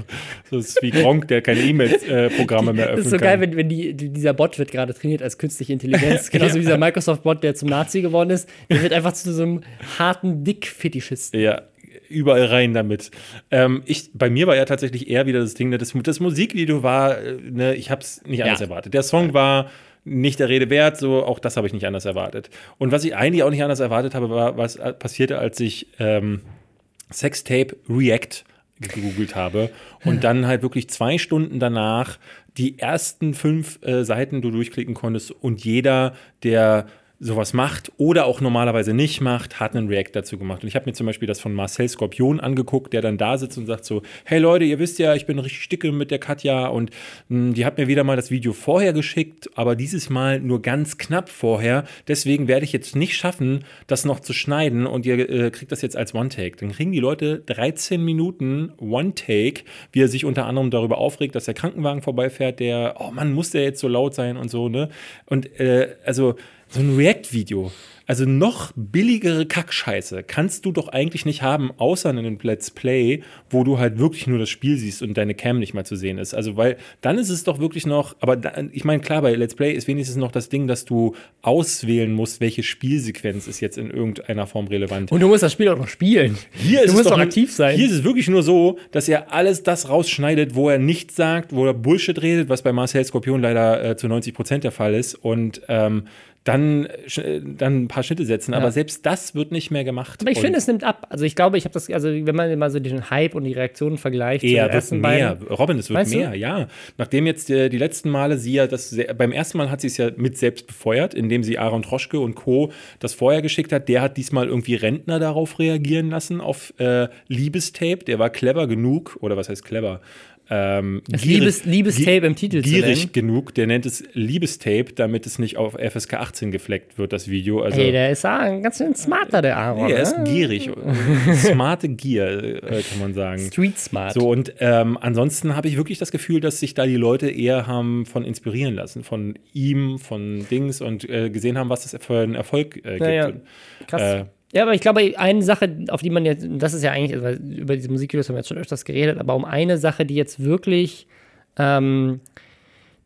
so ist wie Gronk, der keine E-Mail-Programme mehr öffnen [LAUGHS] kann. Das ist so geil, wenn, wenn die, dieser Bot wird gerade trainiert als künstliche Intelligenz. [LAUGHS] Genauso wie dieser Microsoft-Bot, der zum Nazi geworden ist. Der wird einfach zu so einem harten Dick-Fetischisten. Ja, überall rein damit. Ähm, ich, bei mir war ja tatsächlich eher wieder das Ding, ne, das, das Musikvideo war, äh, ne, ich habe es nicht anders Ja. erwartet. Der Song war nicht der Rede wert, so auch das habe ich nicht anders erwartet. Und was ich eigentlich auch nicht anders erwartet habe, war, was äh, passierte, als ich ähm, Sextape React gegoogelt habe und dann halt wirklich zwei Stunden danach die ersten fünf äh, Seiten du durchklicken konntest und jeder, der sowas macht oder auch normalerweise nicht macht, hat einen React dazu gemacht. Und ich habe mir zum Beispiel das von Marcel Skorpion angeguckt, der dann da sitzt und sagt so, hey Leute, ihr wisst ja, ich bin richtig dicke mit der Katja und mh, die hat mir wieder mal das Video vorher geschickt, aber dieses Mal nur ganz knapp vorher. Deswegen werde ich jetzt nicht schaffen, das noch zu schneiden und ihr äh, kriegt das jetzt als One-Take. Dann kriegen die Leute 13 Minuten One-Take, wie er sich unter anderem darüber aufregt, dass der Krankenwagen vorbeifährt, der, oh Mann, muss der jetzt so laut sein und so, ne? Und äh, also so ein React-Video, also noch billigere Kackscheiße kannst du doch eigentlich nicht haben, außer in einem Let's Play, wo du halt wirklich nur das Spiel siehst und deine Cam nicht mal zu sehen ist. Also, weil dann ist es doch wirklich noch, aber da, ich meine, klar, bei Let's Play ist wenigstens noch das Ding, dass du auswählen musst, welche Spielsequenz ist jetzt in irgendeiner Form relevant. Und du musst das Spiel auch noch spielen. Hier du ist musst doch aktiv sein. Hier ist es wirklich nur so, dass er alles das rausschneidet, wo er nichts sagt, wo er Bullshit redet, was bei Marcel Skorpion leider äh, zu 90 Prozent der Fall ist. Und ähm, dann, dann ein paar Schnitte setzen. Aber Ja. selbst das wird nicht mehr gemacht. Aber ich finde, es nimmt ab. Also ich glaube, ich habe das, also wenn man mal so den Hype und die Reaktionen vergleicht, den wird mehr. beiden- Robin, es wird Meinst du? mehr, ja. Nachdem jetzt äh, die letzten Male sie ja das, beim ersten Mal hat sie es ja mit selbst befeuert, indem sie Aaron Troschke und Co. das vorher geschickt hat. Der hat diesmal irgendwie Rentner darauf reagieren lassen, auf äh, Liebestape. Der war clever genug, oder was heißt clever? Ähm, Das gierig- Liebes- Liebestape im Titel Gierig genug, der nennt es Liebestape, damit es nicht auf FSK 18 gefleckt wird, das Video. Also, Ey, der ist ja ein ganz schön smarter, der Aaron. Nee, er ist ne? gierig. [LAUGHS] Smarte Gier, äh, kann man sagen. Street smart. So, und ähm, ansonsten habe ich wirklich das Gefühl, dass sich da die Leute eher haben von inspirieren lassen, von ihm, von Dings und äh, gesehen haben, was das für einen Erfolg äh, gibt. Ja, ja. Krass. äh, ja, aber ich glaube, eine Sache, auf die man jetzt, das ist ja eigentlich, über diese Musikvideos haben wir jetzt schon öfters geredet, aber um eine Sache, die jetzt wirklich ähm,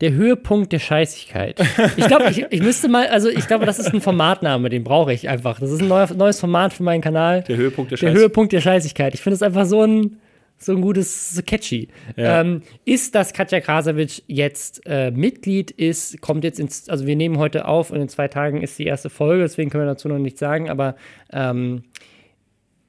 der Höhepunkt der Scheißigkeit. [LAUGHS] Ich glaube, ich, ich müsste mal, also ich glaube, das ist ein Formatname, den brauche ich einfach. Das ist ein neuer, neues Format für meinen Kanal. der Höhepunkt der Der Scheiße. Höhepunkt der Scheißigkeit. Ich finde es einfach so ein, so ein gutes, so catchy. Ja. Ähm, ist, dass Katja Krasavitsch jetzt äh, Mitglied ist, kommt jetzt ins, also wir nehmen heute auf und in zwei Tagen ist die erste Folge, deswegen können wir dazu noch nichts sagen, aber ähm,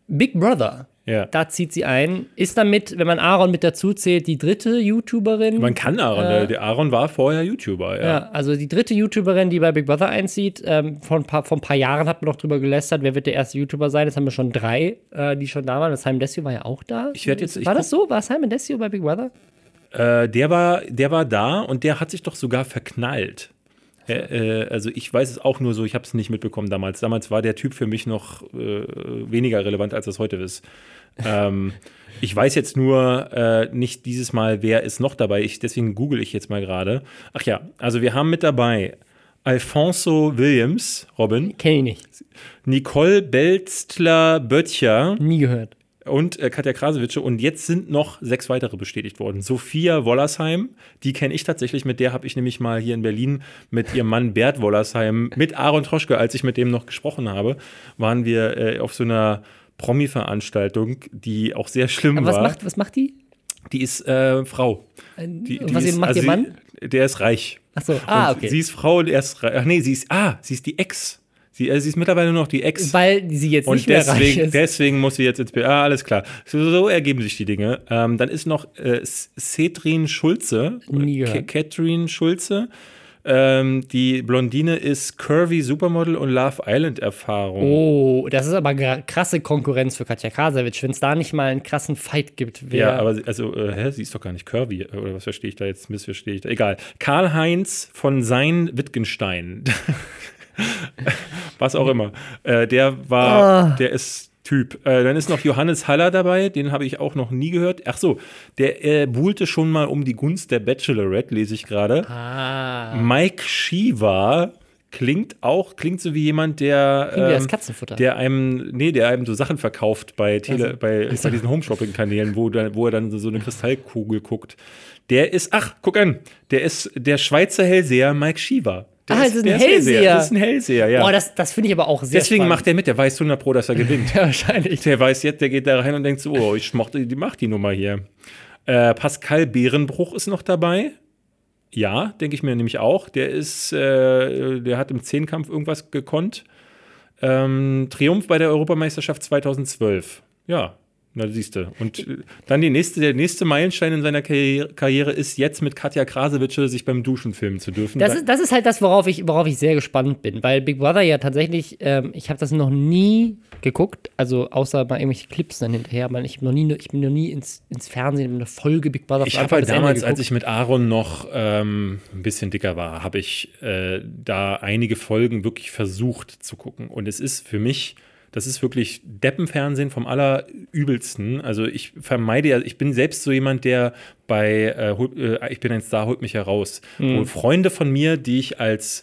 Big Brother, Ja. da zieht sie ein, ist damit, wenn man Aaron mit dazu zählt, die dritte YouTuberin. Man kann Aaron, Äh, der, der Aaron war vorher YouTuber, ja. Ja, also die dritte YouTuberin, die bei Big Brother einzieht. Ähm, vor, ein paar, vor ein paar Jahren hat man noch drüber gelästert, wer wird der erste YouTuber sein. Jetzt haben wir schon drei, äh, die schon da waren. Das Simon Desio war ja auch da. Ich jetzt- ich war das so? War Simon Desio bei Big Brother? Äh, der, war, der war da und der hat sich doch sogar verknallt. Äh, also ich weiß es auch nur so, ich habe es nicht mitbekommen damals. Damals war der Typ für mich noch äh, weniger relevant, als es heute ist. ähm, [LAUGHS] ich weiß jetzt nur äh, nicht dieses Mal, wer ist noch dabei. Ich, deswegen google ich jetzt mal gerade. Ach ja, also wir haben mit dabei Alfonso Williams, Robin, Kenn ich nicht. Nicole Belstler-Böttcher, Nie gehört. Und äh, Katja Krasowitsche. Und jetzt sind noch sechs weitere bestätigt worden. Sophia Wollersheim, die kenne ich tatsächlich. Mit der habe ich nämlich mal hier in Berlin mit ihrem Mann Bert Wollersheim, mit Aaron Troschke, als ich mit dem noch gesprochen habe, waren wir äh, auf so einer Promi-Veranstaltung, die auch sehr schlimm Aber war. was macht, was macht die? Die ist äh, Frau. Die, Und was ist, macht also ihr Mann? Der ist reich. Achso, ah, Und okay. Sie ist Frau und er ist reich. Ach nee, sie ist, ah, sie ist die Ex. Sie, äh, sie ist mittlerweile nur noch die Ex. Weil sie jetzt Und nicht mehr reich deswegen, ist. deswegen muss sie jetzt ins Bild. Ah, alles klar. So, so ergeben sich die Dinge. Ähm, dann ist noch äh, Cetrin Schulze. Nie gehört. Ka- Catherine Schulze. Ähm, die Blondine ist Curvy Supermodel und Love Island Erfahrung. Oh, das ist aber krasse Konkurrenz für Katja Krasavitsch, wenn es da nicht mal einen krassen Fight gibt. Ja, aber sie- also, äh, hä, sie ist doch gar nicht curvy, äh, oder was verstehe ich da jetzt? Missverstehe ich da. Egal. Karl-Heinz von Sein Wittgenstein. [LAUGHS] [LAUGHS] was auch immer. Äh, der war, Ah. der ist Typ. Äh, dann ist noch Johannes Haller dabei, den habe ich auch noch nie gehört. Ach so, der äh, buhlte schon mal um die Gunst der Bachelorette, lese ich gerade. Ah. Mike Shiva klingt auch, klingt so wie jemand, der, Klingt ähm, Katzenfutter. der einem, nee, der einem so Sachen verkauft bei, Tele, Also, bei, bei diesen Home-Shopping-Kanälen, wo, wo er dann so eine Kristallkugel guckt. Der ist, ach, guck an, der ist der Schweizer Hellseher Mike Shiva. Der Ah, das ist ein Hellseher. Das ist ein Hellseher, ja. Boah, das, das finde ich aber auch sehr Deswegen spannend. macht er mit, der weiß 100 Pro, dass er gewinnt. [LAUGHS] Ja, wahrscheinlich. Der weiß jetzt, der geht da rein und denkt so, oh, ich mochte, die macht die Nummer hier. Äh, Pascal Bärenbruch ist noch dabei. Ja, denke ich mir nämlich auch. Der ist, äh, der hat im Zehnkampf irgendwas gekonnt. Ähm, Triumph bei der Europameisterschaft 2012. Ja, na siehst du. Und äh, dann die nächste, der nächste Meilenstein in seiner Karriere, ist jetzt mit Katja Krasowitsche sich beim Duschen filmen zu dürfen. Das ist, das ist halt das, worauf ich, worauf ich sehr gespannt bin, weil Big Brother ja tatsächlich, ähm, ich habe das noch nie geguckt, also außer mal irgendwelche Clips dann hinterher, aber ich, noch nie, ich bin noch nie ins, ins Fernsehen eine Folge Big Brother Ich habe halt damals, als ich mit Aaron noch ähm, ein bisschen dicker war, habe ich äh, da einige Folgen wirklich versucht zu gucken. Und es ist für mich, das ist wirklich Deppenfernsehen vom allerübelsten. Also ich vermeide ja, ich bin selbst so jemand, der bei äh, hol- äh, Ich bin ein Star, holt mich heraus. Mhm. Wo Freunde von mir, die ich als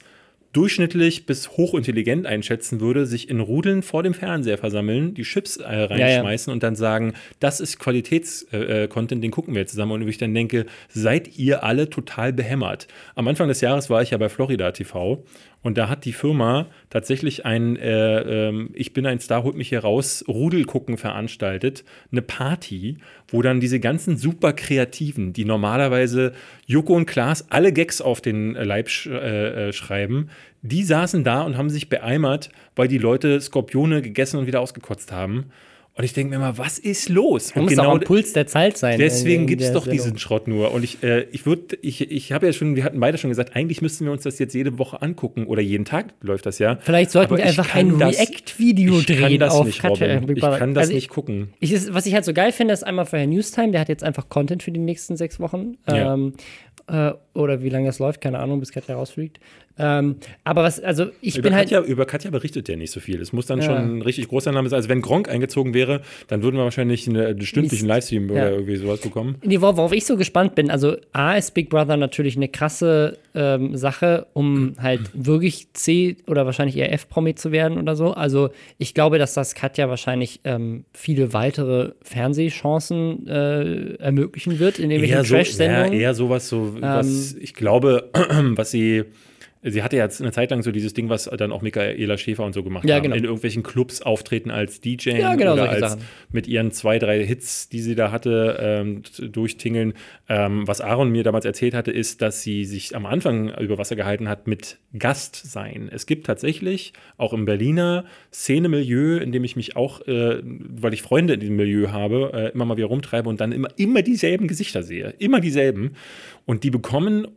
durchschnittlich bis hochintelligent einschätzen würde, sich in Rudeln vor dem Fernseher versammeln, die Chips äh, reinschmeißen und dann sagen, das ist Qualitätscontent, äh, Content, den gucken wir jetzt zusammen. Und ich dann denke, seid ihr alle total behämmert. Am Anfang des Jahres war ich ja bei Florida TV und da hat die Firma tatsächlich ein äh, ähm, Ich bin ein Star, holt mich hier raus, Rudelgucken veranstaltet, eine Party, wo dann diese ganzen super Kreativen, die normalerweise Joko und Klaas alle Gags auf den äh, Leib sch äh, äh, schreiben, die saßen da und haben sich beeimert, weil die Leute Skorpione gegessen und wieder ausgekotzt haben. Und ich denke mir mal, was ist los? Und muss auch am Puls der Zeit sein. Deswegen gibt es doch Sendung. diesen Schrott nur. Und ich, äh, ich würde, ich, ich habe ja schon, wir hatten beide schon gesagt, eigentlich müssten wir uns das jetzt jede Woche angucken oder jeden Tag läuft das ja. Vielleicht sollten Aber wir ich einfach ein React-Video Ich kann drehen das auf nicht, Katja Ich kann das Also nicht gucken. Ich, ist, was ich halt so geil finde, ist einmal vorher Newstime, der hat jetzt einfach Content für die nächsten sechs Wochen. Ja. Ähm, äh, oder wie lange das läuft, keine Ahnung, bis Katja rausfliegt. Ähm, aber was, also ich Über bin halt. Katja, über Katja berichtet der nicht so viel. Es muss dann Ja. schon ein richtig großer Name sein. Also wenn Gronk eingezogen wäre, dann würden wir wahrscheinlich eine, einen stündlichen. Livestream Ja. oder irgendwie sowas bekommen. Nee, wor- worauf ich so gespannt bin, also A ist Big Brother natürlich eine krasse ähm, Sache, um halt wirklich C oder wahrscheinlich eher F-Promi zu werden oder so. Also ich glaube, dass das Katja wahrscheinlich ähm, viele weitere Fernsehchancen äh, ermöglichen wird in irgendwelchen so, ja, Trash-Sendungen. eher sowas, so, Ähm. Ich glaube, [CLEARS THROAT] was sie. Sie hatte ja jetzt eine Zeit lang so dieses Ding, was dann auch Michaela Schäfer und so gemacht Ja, haben. genau. In irgendwelchen Clubs auftreten als DJ Ja, genau, oder als Sachen. mit ihren zwei, drei Hits, die sie da hatte, ähm, durchtingeln. Ähm, was Aaron mir damals erzählt hatte, ist, dass sie sich am Anfang über Wasser gehalten hat mit Gast sein. Es gibt tatsächlich auch im Berliner Szenemilieu, in dem ich mich auch, äh, weil ich Freunde in diesem Milieu habe, äh, immer mal wieder rumtreibe und dann immer, immer dieselben Gesichter sehe. Immer dieselben. Und die bekommen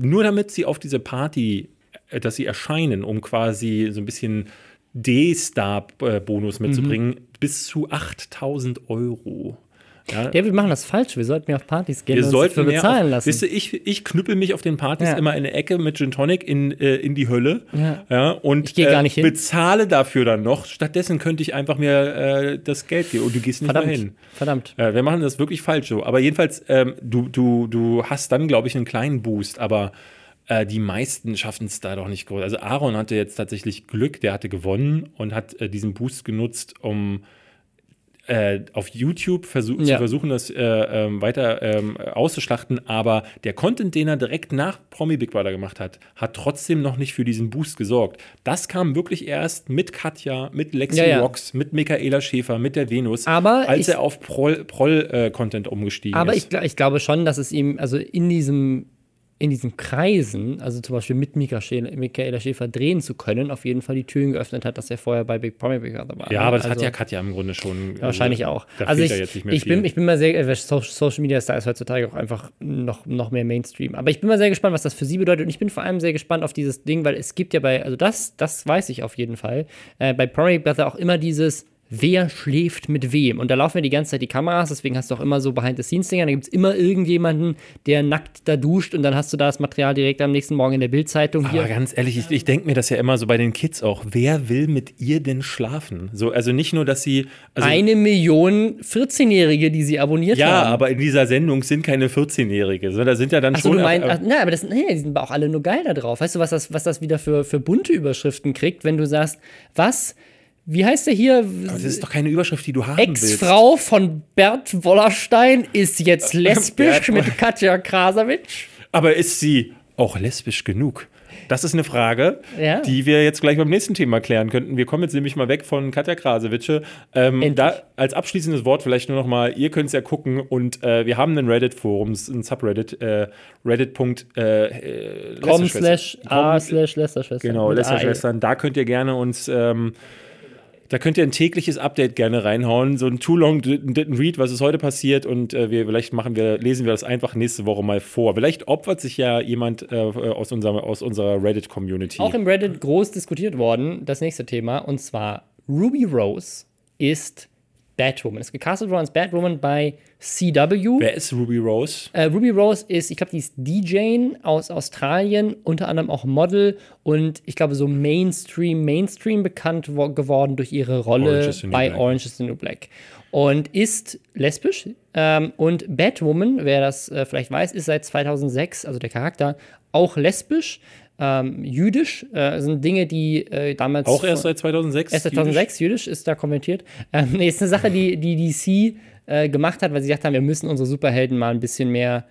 nur damit sie auf diese Party, äh, dass sie erscheinen, um quasi so ein bisschen D-Star-Bonus mitzubringen, bis zu 8000 Euro. Ja, Ja, wir machen das falsch. Wir sollten mehr auf Partys gehen wir und uns sollten dafür mehr bezahlen auf, lassen. Wisst ihr, ich, ich knüppel mich auf den Partys Ja. immer in eine Ecke mit Gin Tonic in, äh, in die Hölle. Ja. und gar nicht hin. bezahle dafür dann noch. Stattdessen könnte ich einfach mir äh, das Geld geben und du gehst nicht mehr hin. Verdammt. Äh, wir machen das wirklich falsch so. Aber jedenfalls, ähm, du, du, du hast dann, glaube ich, einen kleinen Boost, aber äh, die meisten schaffen es da doch nicht groß. Also Aaron hatte jetzt tatsächlich Glück, der hatte gewonnen und hat äh, diesen Boost genutzt, um äh, auf YouTube versuch, zu Ja. versuchen, das äh, ähm, weiter ähm, auszuschlachten. Aber der Content, den er direkt nach Promi Big Brother gemacht hat, hat trotzdem noch nicht für diesen Boost gesorgt. Das kam wirklich erst mit Katja, mit Lexi Ja, ja. Rocks, mit Michaela Schäfer, mit der Venus, Aber als ich- er auf Proll-Content umgestiegen Aber ist. ich, gl- ich glaube schon, dass es ihm, also in diesem, in diesen Kreisen, also zum Beispiel mit Michaela Schäfer drehen zu können, auf jeden Fall die Türen geöffnet hat, dass er vorher bei Big Promi Big Brother war. ja, aber das hat Also- ja Katja im Grunde schon. Ja, Wahrscheinlich also, auch. Also ich, ja jetzt nicht mehr ich, bin, ich bin mal sehr, äh, So- Social Media Star ist heutzutage auch einfach noch, noch mehr Mainstream. Aber ich bin mal sehr gespannt, was das für sie bedeutet. Und ich bin vor allem sehr gespannt auf dieses Ding, weil es gibt ja bei, also das, das weiß ich auf jeden Fall, äh, bei Promi Big Brother auch immer dieses, wer schläft mit wem. Und da laufen ja die ganze Zeit die Kameras, deswegen hast du auch immer so Behind-the-Scenes-Dinger. Da gibt es immer irgendjemanden, der nackt da duscht und dann hast du da das Material direkt am nächsten Morgen in der Bildzeitung Aber ganz ehrlich, ich, ich denke mir das ja immer so bei den Kids auch. Wer will mit ihr denn schlafen? So, also nicht nur, dass sie. Also, Eine Million 14-Jährige, die sie abonniert ja, haben. aber in dieser Sendung sind keine 14-Jährige, sondern da sind ja dann Achso, schon. du meinst, äh, ach, na, aber das, nee, die sind auch alle nur geil da drauf. Weißt du, was das, was das wieder für, für bunte Überschriften kriegt, wenn du sagst, was, wie heißt der hier? aber das ist doch keine Überschrift, die du haben willst. Ex-Frau von Bert Wollerstein ist jetzt lesbisch Bert mit Katja Krasavitsch. Aber ist sie auch lesbisch genug? Das ist eine Frage, Ja. die wir jetzt gleich beim nächsten Thema klären könnten. Wir kommen jetzt nämlich mal weg von Katja Krasewitsche. Ähm, da als abschließendes Wort vielleicht nur noch mal, ihr könnt es ja gucken und äh, wir haben einen Reddit-Forum, ein Subreddit, äh, reddit.com äh, Lästerschwestern. slash a slash Lästerschwester. Genau, AE. Lästerschwestern. Da könnt ihr gerne uns, ähm, da könnt ihr ein tägliches Update gerne reinhauen. So ein Too Long Didn't Read, was ist heute passiert und äh, wir, vielleicht machen wir, lesen wir das einfach nächste Woche mal vor. Vielleicht opfert sich ja jemand äh, aus, unserer, aus unserer Reddit-Community. Auch im Reddit groß diskutiert worden, das nächste Thema, und zwar Ruby Rose ist Batwoman. Ist gecastet worden als Batwoman bei CW. Wer ist Ruby Rose? Äh, Ruby Rose ist, ich glaube, die ist DJ aus Australien, unter anderem auch Model und ich glaube so Mainstream, Mainstream bekannt wo- geworden durch ihre Rolle Orange bei Black. Orange is the New Black. Und ist lesbisch. Ähm, und Batwoman, wer das äh, vielleicht weiß, ist seit 2006, also der Charakter, auch lesbisch. Ähm, jüdisch äh, sind Dinge, die äh, damals. Auch erst seit 2006? Erst 2006, jüdisch, ist da kommentiert. Ähm, nee, ist eine Sache, die, die DC äh, gemacht hat, weil sie gesagt haben, wir müssen unsere Superhelden mal ein bisschen mehr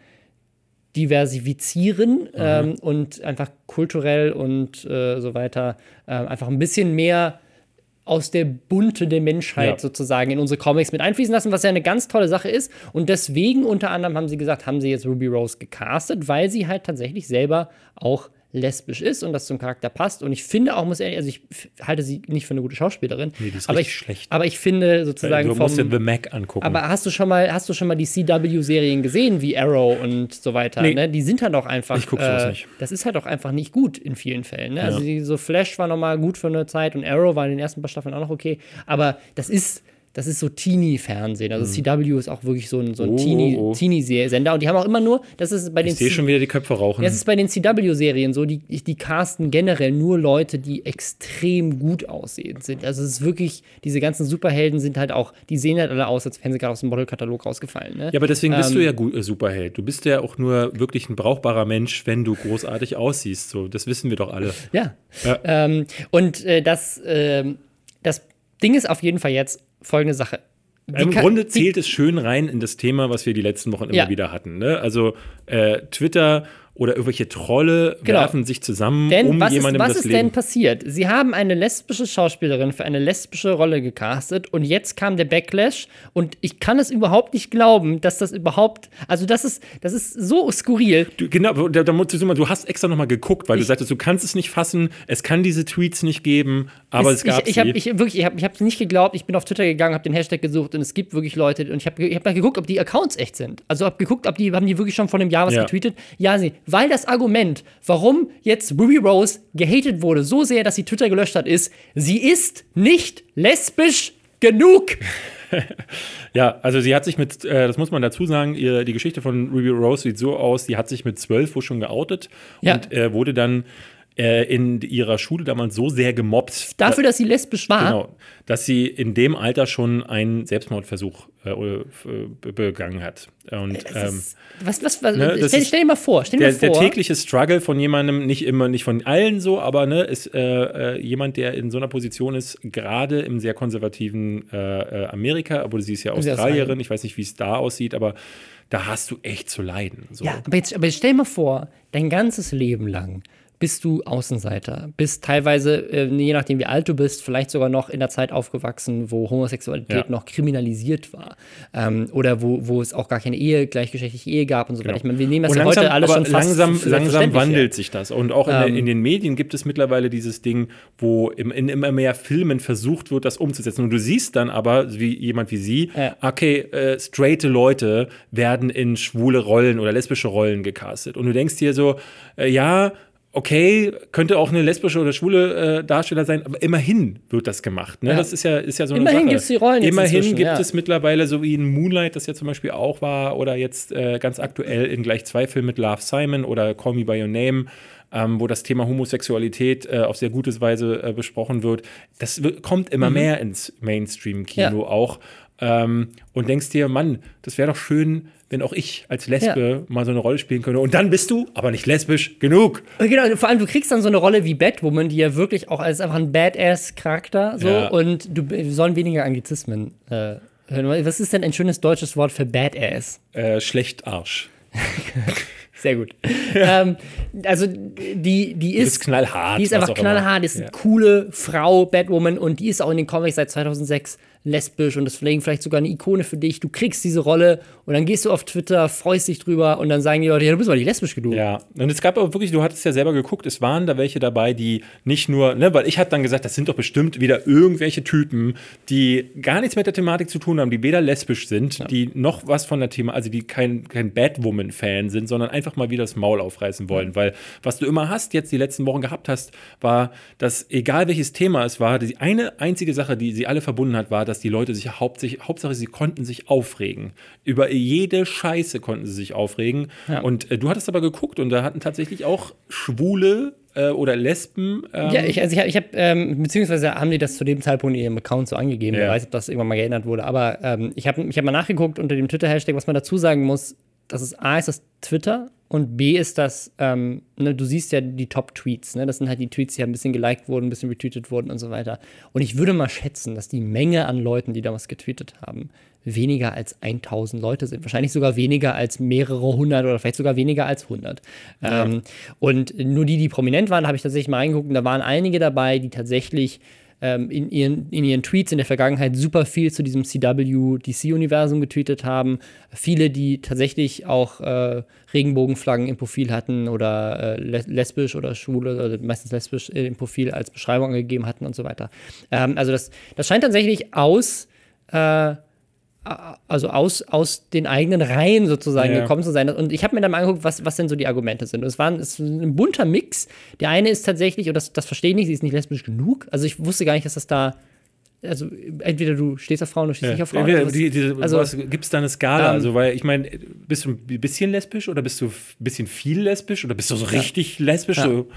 diversifizieren ähm, und einfach kulturell und äh, so weiter ähm, einfach ein bisschen mehr aus der Bunte der Menschheit Ja. sozusagen in unsere Comics mit einfließen lassen, was ja eine ganz tolle Sache ist. Und deswegen unter anderem haben sie gesagt, haben sie jetzt Ruby Rose gecastet, weil sie halt tatsächlich selber auch lesbisch ist und das zum Charakter passt. Und ich finde auch, muss ehrlich, also ich halte sie nicht für eine gute Schauspielerin. Nee, die ist aber ich, schlecht. Aber ich finde sozusagen du vom, musst dir The Mac angucken. aber hast du schon mal, hast du schon mal die CW-Serien gesehen, wie Arrow und so weiter? Nee. Ne? Die sind halt auch einfach. Ich guck sowas nicht. Das ist halt auch einfach nicht gut in vielen Fällen. Ne? Also die, so Flash war noch mal gut für eine Zeit und Arrow war in den ersten paar Staffeln auch noch okay. Aber das ist. Das ist so Teenie-Fernsehen. Also CW ist auch wirklich so ein, so ein Mhm. Oh, Teenie- oh. Teenie-Sender. und die haben auch immer nur, das ist bei den ich sehe schon wieder die Köpfe rauchen. das ist bei den CW-Serien so, die, die casten generell nur Leute, die extrem gut aussehend sind. Also es ist wirklich, diese ganzen Superhelden sind halt auch, die sehen halt alle aus, als wären sie gerade aus dem Modelkatalog rausgefallen. Ne? Ja, aber deswegen bist Ähm, du ja gut, äh, Superheld. Du bist ja auch nur wirklich ein brauchbarer Mensch, wenn du großartig aussiehst. So, das wissen wir doch alle. Ja. Ja. Ähm, und äh, das, ähm, das Ding ist auf jeden Fall jetzt folgende Sache. Im kann- Grunde zählt es schön rein in das Thema, was wir die letzten Wochen immer Ja. wieder hatten. Ne? Also äh, Twitter oder irgendwelche Trolle Genau. werfen sich zusammen, Denn um was ist, jemandem was das ist Leben. denn passiert? Sie haben eine lesbische Schauspielerin für eine lesbische Rolle gecastet und jetzt kam der Backlash und ich kann es überhaupt nicht glauben, dass das überhaupt, also das ist, das ist so skurril. Du, genau, da, da musst du, mal, du hast extra nochmal geguckt, weil du sagtest, du kannst es nicht fassen, es kann diese Tweets nicht geben, aber es, gab ich, ich sie. habe ich, wirklich, ich habe ich hab's nicht geglaubt. Ich bin auf Twitter gegangen, habe den Hashtag gesucht und es gibt wirklich Leute und ich habe ich hab mal geguckt, ob die Accounts echt sind. Also habe geguckt, ob die haben die wirklich schon vor einem Jahr was Ja. getweetet. Ja, sie, weil das Argument, warum jetzt Ruby Rose gehatet wurde, so sehr, dass sie Twitter gelöscht hat, ist, sie ist nicht lesbisch genug. [LAUGHS] Ja, also sie hat sich mit, äh, das muss man dazu sagen, ihr, die Geschichte von Ruby Rose sieht so aus, sie hat sich mit zwölf wohl schon geoutet Ja. und äh, wurde dann äh, in ihrer Schule damals so sehr gemobbt. Dafür, dass sie lesbisch war. Genau, dass sie in dem Alter schon einen Selbstmordversuch äh, äh, be- begangen hat. Und Das ähm, ist, was, was, was, ne, stell, stell dir mal vor, stell dir der, mal der vor. tägliche Struggle von jemandem, nicht immer, nicht von allen so, aber ne, ist äh, äh, jemand, der in so einer Position ist, gerade im sehr konservativen äh, Amerika, obwohl sie ist ja Australierin. ich weiß nicht, wie es da aussieht, aber da hast du echt zu leiden. So. Ja, aber jetzt, aber jetzt stell dir mal vor, dein ganzes Leben lang bist du Außenseiter, bist teilweise, äh, je nachdem wie alt du bist, vielleicht sogar noch in der Zeit aufgewachsen, wo Homosexualität Ja. noch kriminalisiert war. Ähm, oder wo, wo es auch gar keine Ehe, gleichgeschlechtliche Ehe gab und so weiter. Ich meine, wir nehmen das ja langsam, heute alles schon fast langsam, langsam wandelt sich das. Und auch in, Ähm. in den Medien gibt es mittlerweile dieses Ding, wo im, in immer mehr Filmen versucht wird, das umzusetzen. Und du siehst dann aber, wie jemand wie sie, Ja. okay, äh, straighte Leute werden in schwule Rollen oder lesbische Rollen gecastet. Und du denkst dir so, äh, ja, okay, könnte auch eine lesbische oder schwule äh, Darsteller sein, aber immerhin wird das gemacht. Ne? Ja. Das ist ja, ist ja so eine Immerhin Sache. gibt's die Rollen Immerhin gibt ja. es mittlerweile, so wie in Moonlight, das ja zum Beispiel auch war, oder jetzt äh, ganz aktuell in gleich zwei Filmen mit Love Simon oder Call Me By Your Name, ähm, wo das Thema Homosexualität äh, auf sehr gute Weise äh, besprochen wird. Das kommt immer mehr ins Mainstream-Kino Mhm. Ja. auch. Ähm, und denkst dir, Mann, das wäre doch schön, wenn auch ich als Lesbe mal so eine Rolle spielen könnte. Und dann bist du, aber nicht lesbisch, genug. Und Genau, vor allem, du kriegst dann so eine Rolle wie Batwoman, die ja wirklich auch als einfach ein Badass-Charakter so Ja. und du wir sollen weniger Anglizismen äh, hören. Was ist denn ein schönes deutsches Wort für Badass? Äh, schlecht Arsch. [LAUGHS] Sehr gut. ähm, also die, die ist, ist knallhart, Die ist einfach immer. knallhart, die ist Ja. eine coole Frau, Batwoman, und die ist auch in den Comics seit 2006 lesbisch und deswegen vielleicht sogar eine Ikone für dich. Du kriegst diese Rolle und dann gehst du auf Twitter, freust dich drüber und dann sagen die Leute, ja, du bist aber nicht lesbisch genug. Ja, und es gab aber wirklich, du hattest ja selber geguckt, es waren da welche dabei, die nicht nur, ne, weil ich hatte dann gesagt, das sind doch bestimmt wieder irgendwelche Typen, die gar nichts mit der Thematik zu tun haben, die weder lesbisch sind, die noch was von der Thema, also die kein, kein Batwoman-Fan sind, sondern einfach mal wieder das Maul aufreißen wollen. Weil was du immer hast, jetzt die letzten Wochen gehabt hast, war, dass egal welches Thema es war, die eine einzige Sache, die sie alle verbunden hat, war, dass die Leute sich hauptsächlich, Hauptsache sie konnten sich aufregen. Über jede Scheiße konnten sie sich aufregen. Ja. Und äh, du hattest aber geguckt und da hatten tatsächlich auch Schwule äh, oder Lesben. Ähm, Ja, ich, also ich habe, ich hab, ähm, beziehungsweise haben die das zu dem Zeitpunkt in ihrem Account so angegeben. Ja. Wer weiß, ob das irgendwann mal geändert wurde. Aber ähm, ich habe ich hab mal nachgeguckt unter dem Twitter-Hashtag, was man dazu sagen muss. Das ist A, ist das Twitter und B ist das, ähm, ne, du siehst ja die Top-Tweets. Ne? Das sind halt die Tweets, die halt ein bisschen geliked wurden, ein bisschen retweetet wurden und so weiter. Und ich würde mal schätzen, dass die Menge an Leuten, die da was getweetet haben, weniger als 1000 Leute sind. Wahrscheinlich sogar weniger als mehrere hundert oder vielleicht sogar weniger als 100. Ähm, und nur die, die prominent waren, habe ich tatsächlich mal reingeguckt und da waren einige dabei, die tatsächlich ähm, in, ihren, in ihren Tweets in der Vergangenheit super viel zu diesem CW-DC-Universum getweetet haben. Viele, die tatsächlich auch äh, Regenbogenflaggen im Profil hatten oder äh, les- lesbisch oder schwule, oder meistens lesbisch äh, im Profil als Beschreibung angegeben hatten und so weiter. Ähm, also das, das scheint tatsächlich aus äh, also aus, aus den eigenen Reihen sozusagen Ja. gekommen zu sein. Und ich habe mir dann mal angeguckt, was, was denn so die Argumente sind. Und es waren es ist ein bunter Mix. Der eine ist tatsächlich, und das, das verstehe ich nicht, sie ist nicht lesbisch genug. Also ich wusste gar nicht, dass das da. Also entweder du stehst auf Frauen oder stehst Ja. nicht auf Frauen. Entweder Was- die, diese, also- was, gibt es da eine Skala? Ähm, also, weil ich meine, bist du ein bisschen lesbisch oder bist du ein bisschen viel lesbisch oder bist du so richtig lesbisch? Ja. So,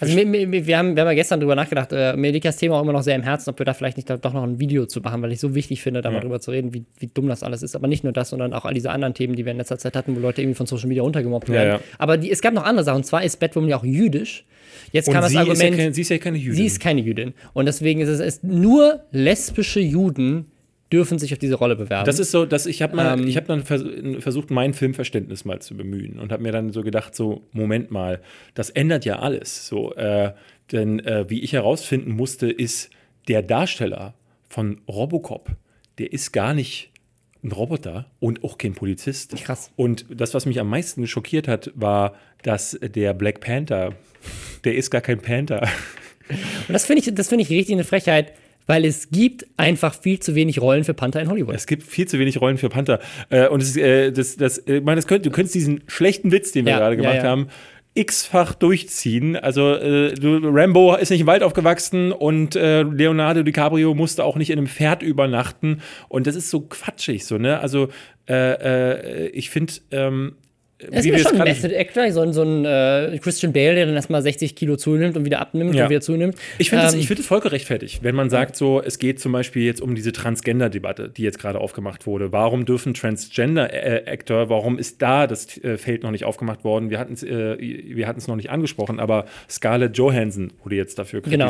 Also mir, mir, wir, haben, wir haben ja gestern drüber nachgedacht, äh, mir liegt das Thema auch immer noch sehr im Herzen, ob wir da vielleicht nicht doch noch ein Video zu machen, weil ich so wichtig finde, da mal Ja. drüber zu reden, wie, wie dumm das alles ist. Aber nicht nur das, sondern auch all diese anderen Themen, die wir in letzter Zeit hatten, wo Leute irgendwie von Social Media runtergemobbt Ja, werden. ja. Aber die, es gab noch andere Sachen. Und zwar ist Batwoman ja auch jüdisch. Jetzt und kam das sie, ist ja Argument, keine, sie ist ja keine Jüdin. sie ist keine Jüdin. Und deswegen ist es, es nur lesbische Juden dürfen sich auf diese Rolle bewerben. Das ist so, dass ich habe mal, Ähm, ich habe dann vers versucht, mein Filmverständnis mal zu bemühen und habe mir dann so gedacht, so Moment mal, das ändert ja alles. So, äh, denn äh, wie ich herausfinden musste, ist der Darsteller von Robocop, der ist gar nicht ein Roboter und auch kein Polizist. Krass. Und das, was mich am meisten schockiert hat, war, dass der Black Panther, der ist gar kein Panther. Und das finde ich, das finde ich richtig eine Frechheit, weil es gibt einfach viel zu wenig Rollen für Panther in Hollywood. Es gibt viel zu wenig Rollen für Panther. Äh, und äh, das, das, äh, ich meine, das könnt, du könntest diesen schlechten Witz, den wir Ja, gerade ja, gemacht ja. haben, x-fach durchziehen. Also äh, Rambo ist nicht im Wald aufgewachsen und äh, Leonardo DiCaprio musste auch nicht in einem Pferd übernachten. Und das ist so quatschig, so, ne? Also äh, ich finde, ähm, Es wie ist schon ein Method Actor, so ein, so ein äh, Christian Bale, der dann erstmal 60 Kilo zunimmt und wieder abnimmt Ja. und wieder zunimmt. Ich finde es Ähm, find voll gerechtfertigt, wenn man sagt, so, es geht zum Beispiel jetzt um diese Transgender-Debatte, die jetzt gerade aufgemacht wurde. Warum dürfen Transgender-Actor, warum ist da das äh, Feld noch nicht aufgemacht worden? Wir hatten es äh, wir noch nicht angesprochen, aber Scarlett Johansson wurde jetzt dafür Genau.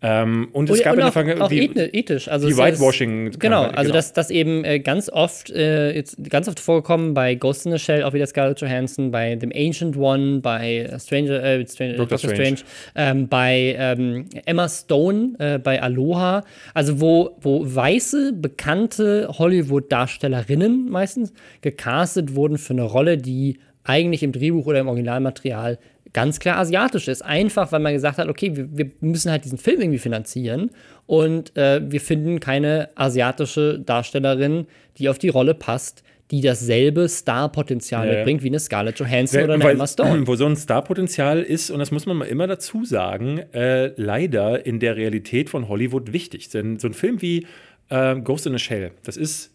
Ähm, und es und, gab und in der auch, Vergangenheit auch die, ethisch. Also die es ist- Whitewashing- Genau, also genau. dass das eben äh, ganz oft, äh, jetzt ganz oft vorgekommen bei Ghost in the Shell, auch wieder Scarlett Johansson, bei The Ancient One, bei Stranger, äh, Stranger Doctor Doctor, Strange. Strange, ähm, bei ähm, Emma Stone, äh, bei Aloha, also wo, wo weiße, bekannte Hollywood-Darstellerinnen meistens gecastet wurden für eine Rolle, die eigentlich im Drehbuch oder im Originalmaterial ganz klar asiatisch ist. Einfach, weil man gesagt hat, okay, wir, wir müssen halt diesen Film irgendwie finanzieren und äh, wir finden keine asiatische Darstellerin, die auf die Rolle passt, die dasselbe Star-Potenzial Ja, mitbringt wie eine Scarlett Johansson Wer- oder eine weil- Emma Stone. [CLEARS THROAT] Wo so ein Starpotenzial ist, und das muss man mal immer dazu sagen, äh, leider in der Realität von Hollywood wichtig. Denn so ein Film wie äh, Ghost in a Shell, das ist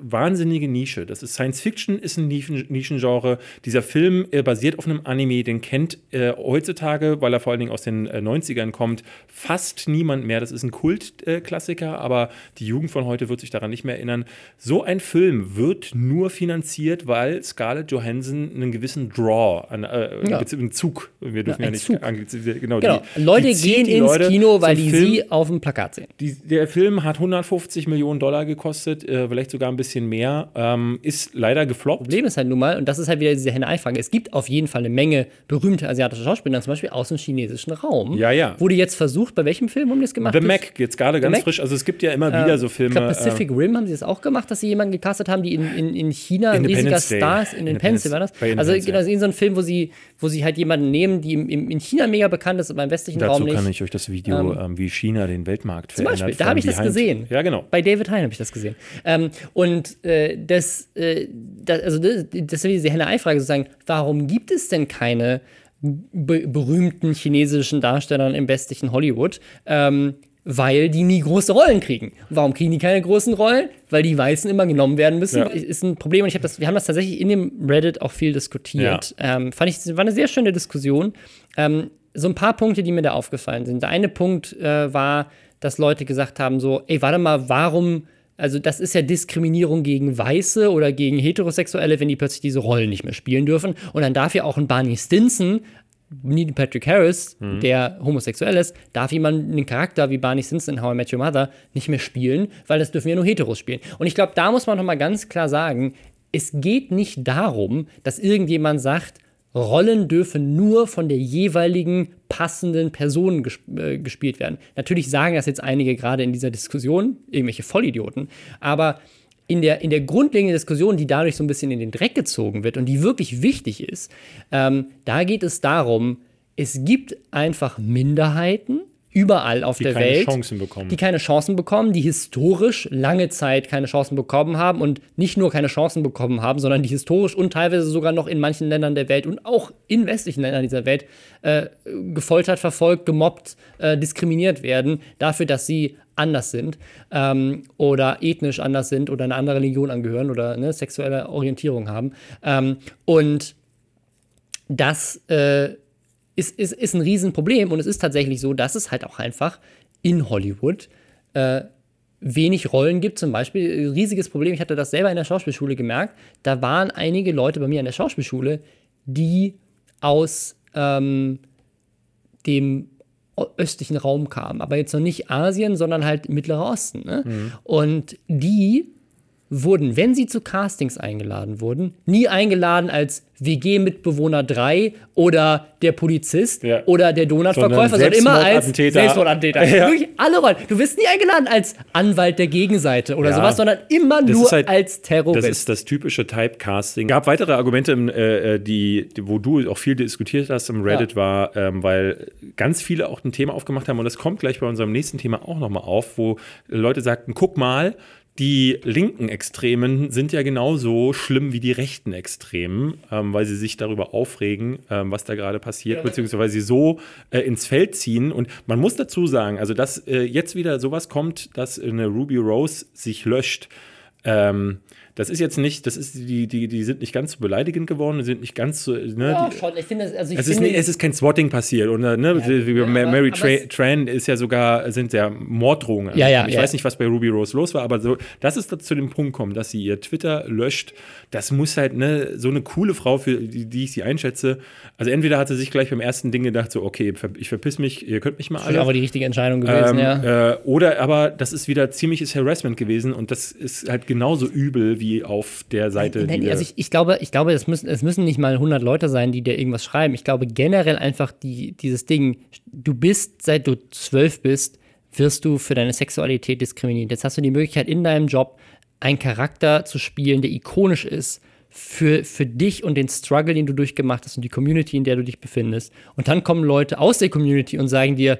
wahnsinnige Nische. Das ist Science Fiction, ist ein Nischen Nischengenre. Dieser Film äh, basiert auf einem Anime, den kennt äh, heutzutage, weil er vor allen Dingen aus den äh, 90ern kommt, fast niemand mehr. Das ist ein Kultklassiker, äh, Klassiker, aber die Jugend von heute wird sich daran nicht mehr erinnern. So ein Film wird nur finanziert, weil Scarlett Johansson einen gewissen Draw, an, äh, Ja. einen Zug, wir dürfen Ja, ja, nicht anglizisieren, genau, Genau. die- Leute die gehen ins Leute. Kino, weil die Film- sie auf dem Plakat sehen. die, der Film hat 150 Millionen Dollar gekostet, äh, vielleicht sogar ein bisschen mehr. Ähm, ist leider gefloppt. Problem ist halt nun mal, und das ist halt wieder diese Henne-Ei-Frage, es gibt auf jeden Fall eine Menge berühmte asiatische Schauspieler, zum Beispiel aus dem chinesischen Raum. Ja, ja. Wurde jetzt versucht, bei welchem Film haben die das gemacht? The Mac jetzt gerade ganz Mac? frisch. Also es gibt ja immer wieder so Ich Filme. glaube, Pacific Rim haben sie das auch gemacht, dass sie jemanden gecastet haben, die in, in, in China ein riesiger. Star ist. In Independence war das. Also genau, ist so ein Film, wo sie, wo sie halt jemanden nehmen, die im, im, in China mega bekannt ist, aber im westlichen Dazu Raum nicht. kann ich euch das Video, ähm, wie China den Weltmarkt Zum verändert. Beispiel, da habe ich das gesehen. Ja, genau. Bei David Hein habe ich das gesehen. Ähm, und äh, das, äh, das, also das, das ist diese Henne-Ei-Frage sozusagen, warum gibt es denn keine be berühmten chinesischen Darsteller im westlichen Hollywood? Ähm, weil die nie große Rollen kriegen. Warum kriegen die keine großen Rollen? Weil die Weißen immer genommen werden müssen. Ja. Ist ein Problem und ich habe das, wir haben das tatsächlich in dem Reddit auch viel diskutiert. Ähm, fand ich, war eine sehr schöne Diskussion. Ähm, so ein paar Punkte, die mir da aufgefallen sind. Der eine Punkt äh, war, dass Leute gesagt haben: so, ey, warte mal, warum, also das ist ja Diskriminierung gegen Weiße oder gegen Heterosexuelle, wenn die plötzlich diese Rollen nicht mehr spielen dürfen. Und dann darf ja auch ein Barney Stinson, Neil Patrick Harris, der homosexuell ist, darf jemand einen Charakter wie Barney Stinson in How I Met Your Mother nicht mehr spielen, weil das dürfen ja nur Heteros spielen. Und ich glaube, da muss man noch mal ganz klar sagen, es geht nicht darum, dass irgendjemand sagt, Rollen dürfen nur von der jeweiligen passenden Person gesp äh, gespielt werden. Natürlich sagen das jetzt einige gerade in dieser Diskussion, irgendwelche Vollidioten, aber in der, in der grundlegenden Diskussion, die dadurch so ein bisschen in den Dreck gezogen wird und die wirklich wichtig ist, ähm, da geht es darum, es gibt einfach Minderheiten überall auf Die der keine Welt, Chancen bekommen. die keine Chancen bekommen, die historisch lange Zeit keine Chancen bekommen haben und nicht nur keine Chancen bekommen haben, sondern die historisch und teilweise sogar noch in manchen Ländern der Welt und auch in westlichen Ländern dieser Welt äh, gefoltert, verfolgt, gemobbt, äh, diskriminiert werden dafür, dass sie anders sind ähm, oder ethnisch anders sind oder eine andere Religion angehören oder eine sexuelle Orientierung haben. Ähm, und das äh, ist, ist, ist ein Riesenproblem und es ist tatsächlich so, dass es halt auch einfach in Hollywood äh, wenig Rollen gibt. Zum Beispiel, ein riesiges Problem, ich hatte das selber in der Schauspielschule gemerkt, da waren einige Leute bei mir an der Schauspielschule, die aus ähm, dem östlichen Raum kamen, aber jetzt noch nicht Asien, sondern halt Mittlerer Osten. Ne? Und die wurden, wenn sie zu Castings eingeladen wurden, nie eingeladen als WG-Mitbewohner 3 oder der Polizist Ja. oder der Donutverkäufer, sondern, immer als Selbstmordattentäter. [LAUGHS] Ja. Wirklich alle Rollen. Du wirst nie eingeladen als Anwalt der Gegenseite oder Ja. sowas, sondern immer Das nur halt- als Terrorist. Das ist das typische Typecasting. gab weitere Argumente, im, äh, die, wo du auch viel diskutiert hast im Reddit, war, ähm, weil ganz viele auch ein Thema aufgemacht haben und das kommt gleich bei unserem nächsten Thema auch nochmal auf, wo Leute sagten, guck mal, die linken Extremen sind ja genauso schlimm wie die rechten Extremen, ähm, weil sie sich darüber aufregen, ähm, was da gerade passiert, beziehungsweise weil sie so äh, ins Feld ziehen. Und man muss dazu sagen, also dass äh, jetzt wieder sowas kommt, dass eine Ruby Rose sich löscht, ähm, das ist jetzt nicht, das ist die, die, die sind nicht ganz so beleidigend geworden, die sind nicht ganz so, ne, ja, die, schon. Ich finde, also ich es ist, finde, nicht, es ist kein Swatting passiert. Und, äh, ne, wie bei ja, Mary aber Tra Tran ist ja sogar, sind ja Morddrohungen. Ja, ja, ich ja. weiß nicht, was bei Ruby Rose los war, aber so, dass es zu dem Punkt kommt, dass sie ihr Twitter löscht, das muss halt ne, so eine coole Frau, für die, die ich sie einschätze. Also entweder hat sie sich gleich beim ersten Ding gedacht, so, okay, ich verpiss mich, ihr könnt mich mal das alle. ist aber die richtige Entscheidung gewesen, Ähm, ja. äh, oder aber das ist wieder ziemliches Harassment gewesen und das ist halt genauso übel wie auf der Seite. Nein, also ich, ich glaube, ich glaube es, müssen, es müssen nicht mal 100 Leute sein, die dir irgendwas schreiben. Ich glaube generell einfach die, dieses Ding, du bist, seit du zwölf bist, wirst du für deine Sexualität diskriminiert. Jetzt hast du die Möglichkeit in deinem Job einen Charakter zu spielen, der ikonisch ist für, für dich und den Struggle, den du durchgemacht hast und die Community, in der du dich befindest. Und dann kommen Leute aus der Community und sagen dir,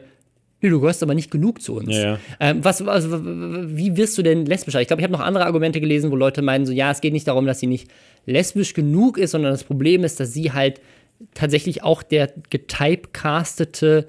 Nee, du gehörst aber nicht genug zu uns. Ja, ja. Ähm, was, also, wie wirst du denn lesbischer? Ich glaube, ich habe noch andere Argumente gelesen, wo Leute meinen, so, ja, es geht nicht darum, dass sie nicht lesbisch genug ist, sondern das Problem ist, dass sie halt tatsächlich auch der getypecastete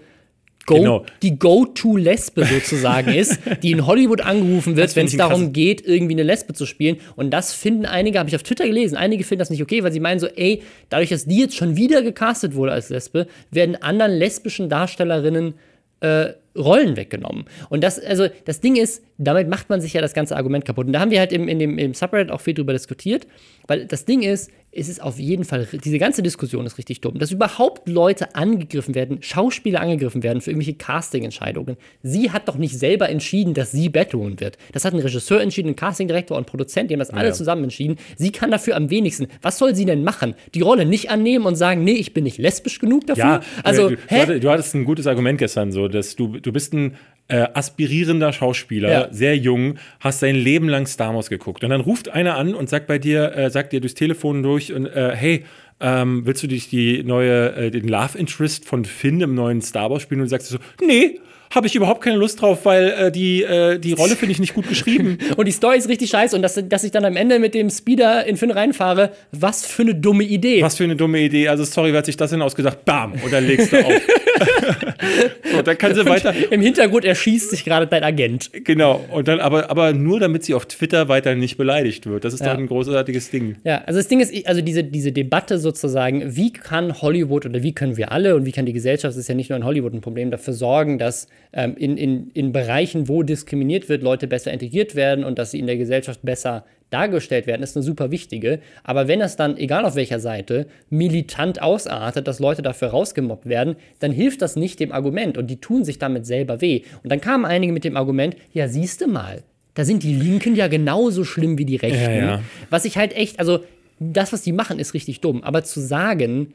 Go, Genau. die Go-To-Lesbe sozusagen ist, [LAUGHS] die in Hollywood angerufen wird, wenn es darum krass- geht, irgendwie eine Lesbe zu spielen. Und das finden einige, habe ich auf Twitter gelesen, einige finden das nicht okay, weil sie meinen so, ey, dadurch, dass die jetzt schon wieder gecastet wurde als Lesbe, werden anderen lesbischen Darstellerinnen äh, Rollen weggenommen. Und das, also, das Ding ist, damit macht man sich ja das ganze Argument kaputt. Und da haben wir halt im, in dem, im Subreddit auch viel drüber diskutiert, weil das Ding ist, es ist auf jeden Fall, diese ganze Diskussion ist richtig dumm, dass überhaupt Leute angegriffen werden, Schauspieler angegriffen werden für irgendwelche Casting-Entscheidungen. Sie hat doch nicht selber entschieden, dass sie Batwoman wird. Das hat ein Regisseur entschieden, ein Castingdirektor und ein Produzent, die haben das alle Ja. zusammen entschieden. Sie kann dafür am wenigsten. Was soll sie denn machen? Die Rolle nicht annehmen und sagen, nee, ich bin nicht lesbisch genug dafür? Ja, also, du, du, hattest, du hattest ein gutes Argument gestern, so, dass du, du bist ein äh, aspirierender Schauspieler, Ja. sehr jung, hast dein Leben lang Star Wars geguckt. Und dann ruft einer an und sagt bei dir, äh, sagt dir durchs Telefon durch, und, äh, hey, ähm, willst du dich die neue, äh, den Love Interest von Finn im neuen Star Wars spielen? Und du sagst so, nee, habe ich überhaupt keine Lust drauf, weil äh, die, äh, die Rolle finde ich nicht gut geschrieben. [LAUGHS] Und die Story ist richtig scheiße und dass, dass ich dann am Ende mit dem Speeder in Finn reinfahre, was für eine dumme Idee. Was für eine dumme Idee. Also, sorry, wer hat sich das denn ausgedacht? Bam! Und dann legst du auf. [LAUGHS] so, dann kann sie weiter. Im Hintergrund erschießt sich gerade dein Agent. Genau, und dann aber, aber nur damit sie auf Twitter weiter nicht beleidigt wird. Das ist Ja. doch ein großartiges Ding. Ja, also das Ding ist, also diese, diese Debatte sozusagen, wie kann Hollywood oder wie können wir alle und wie kann die Gesellschaft, das ist ja nicht nur in Hollywood ein Problem, dafür sorgen, dass in, in, in Bereichen, wo diskriminiert wird, Leute besser integriert werden und dass sie in der Gesellschaft besser dargestellt werden, ist eine super wichtige. Aber wenn das dann, egal auf welcher Seite, militant ausartet, dass Leute dafür rausgemobbt werden, dann hilft das nicht dem Argument und die tun sich damit selber weh. Und dann kamen einige mit dem Argument, ja, siehste mal, da sind die Linken ja genauso schlimm wie die Rechten. Ja, ja. Was ich halt echt, also das, was die machen, ist richtig dumm. Aber zu sagen,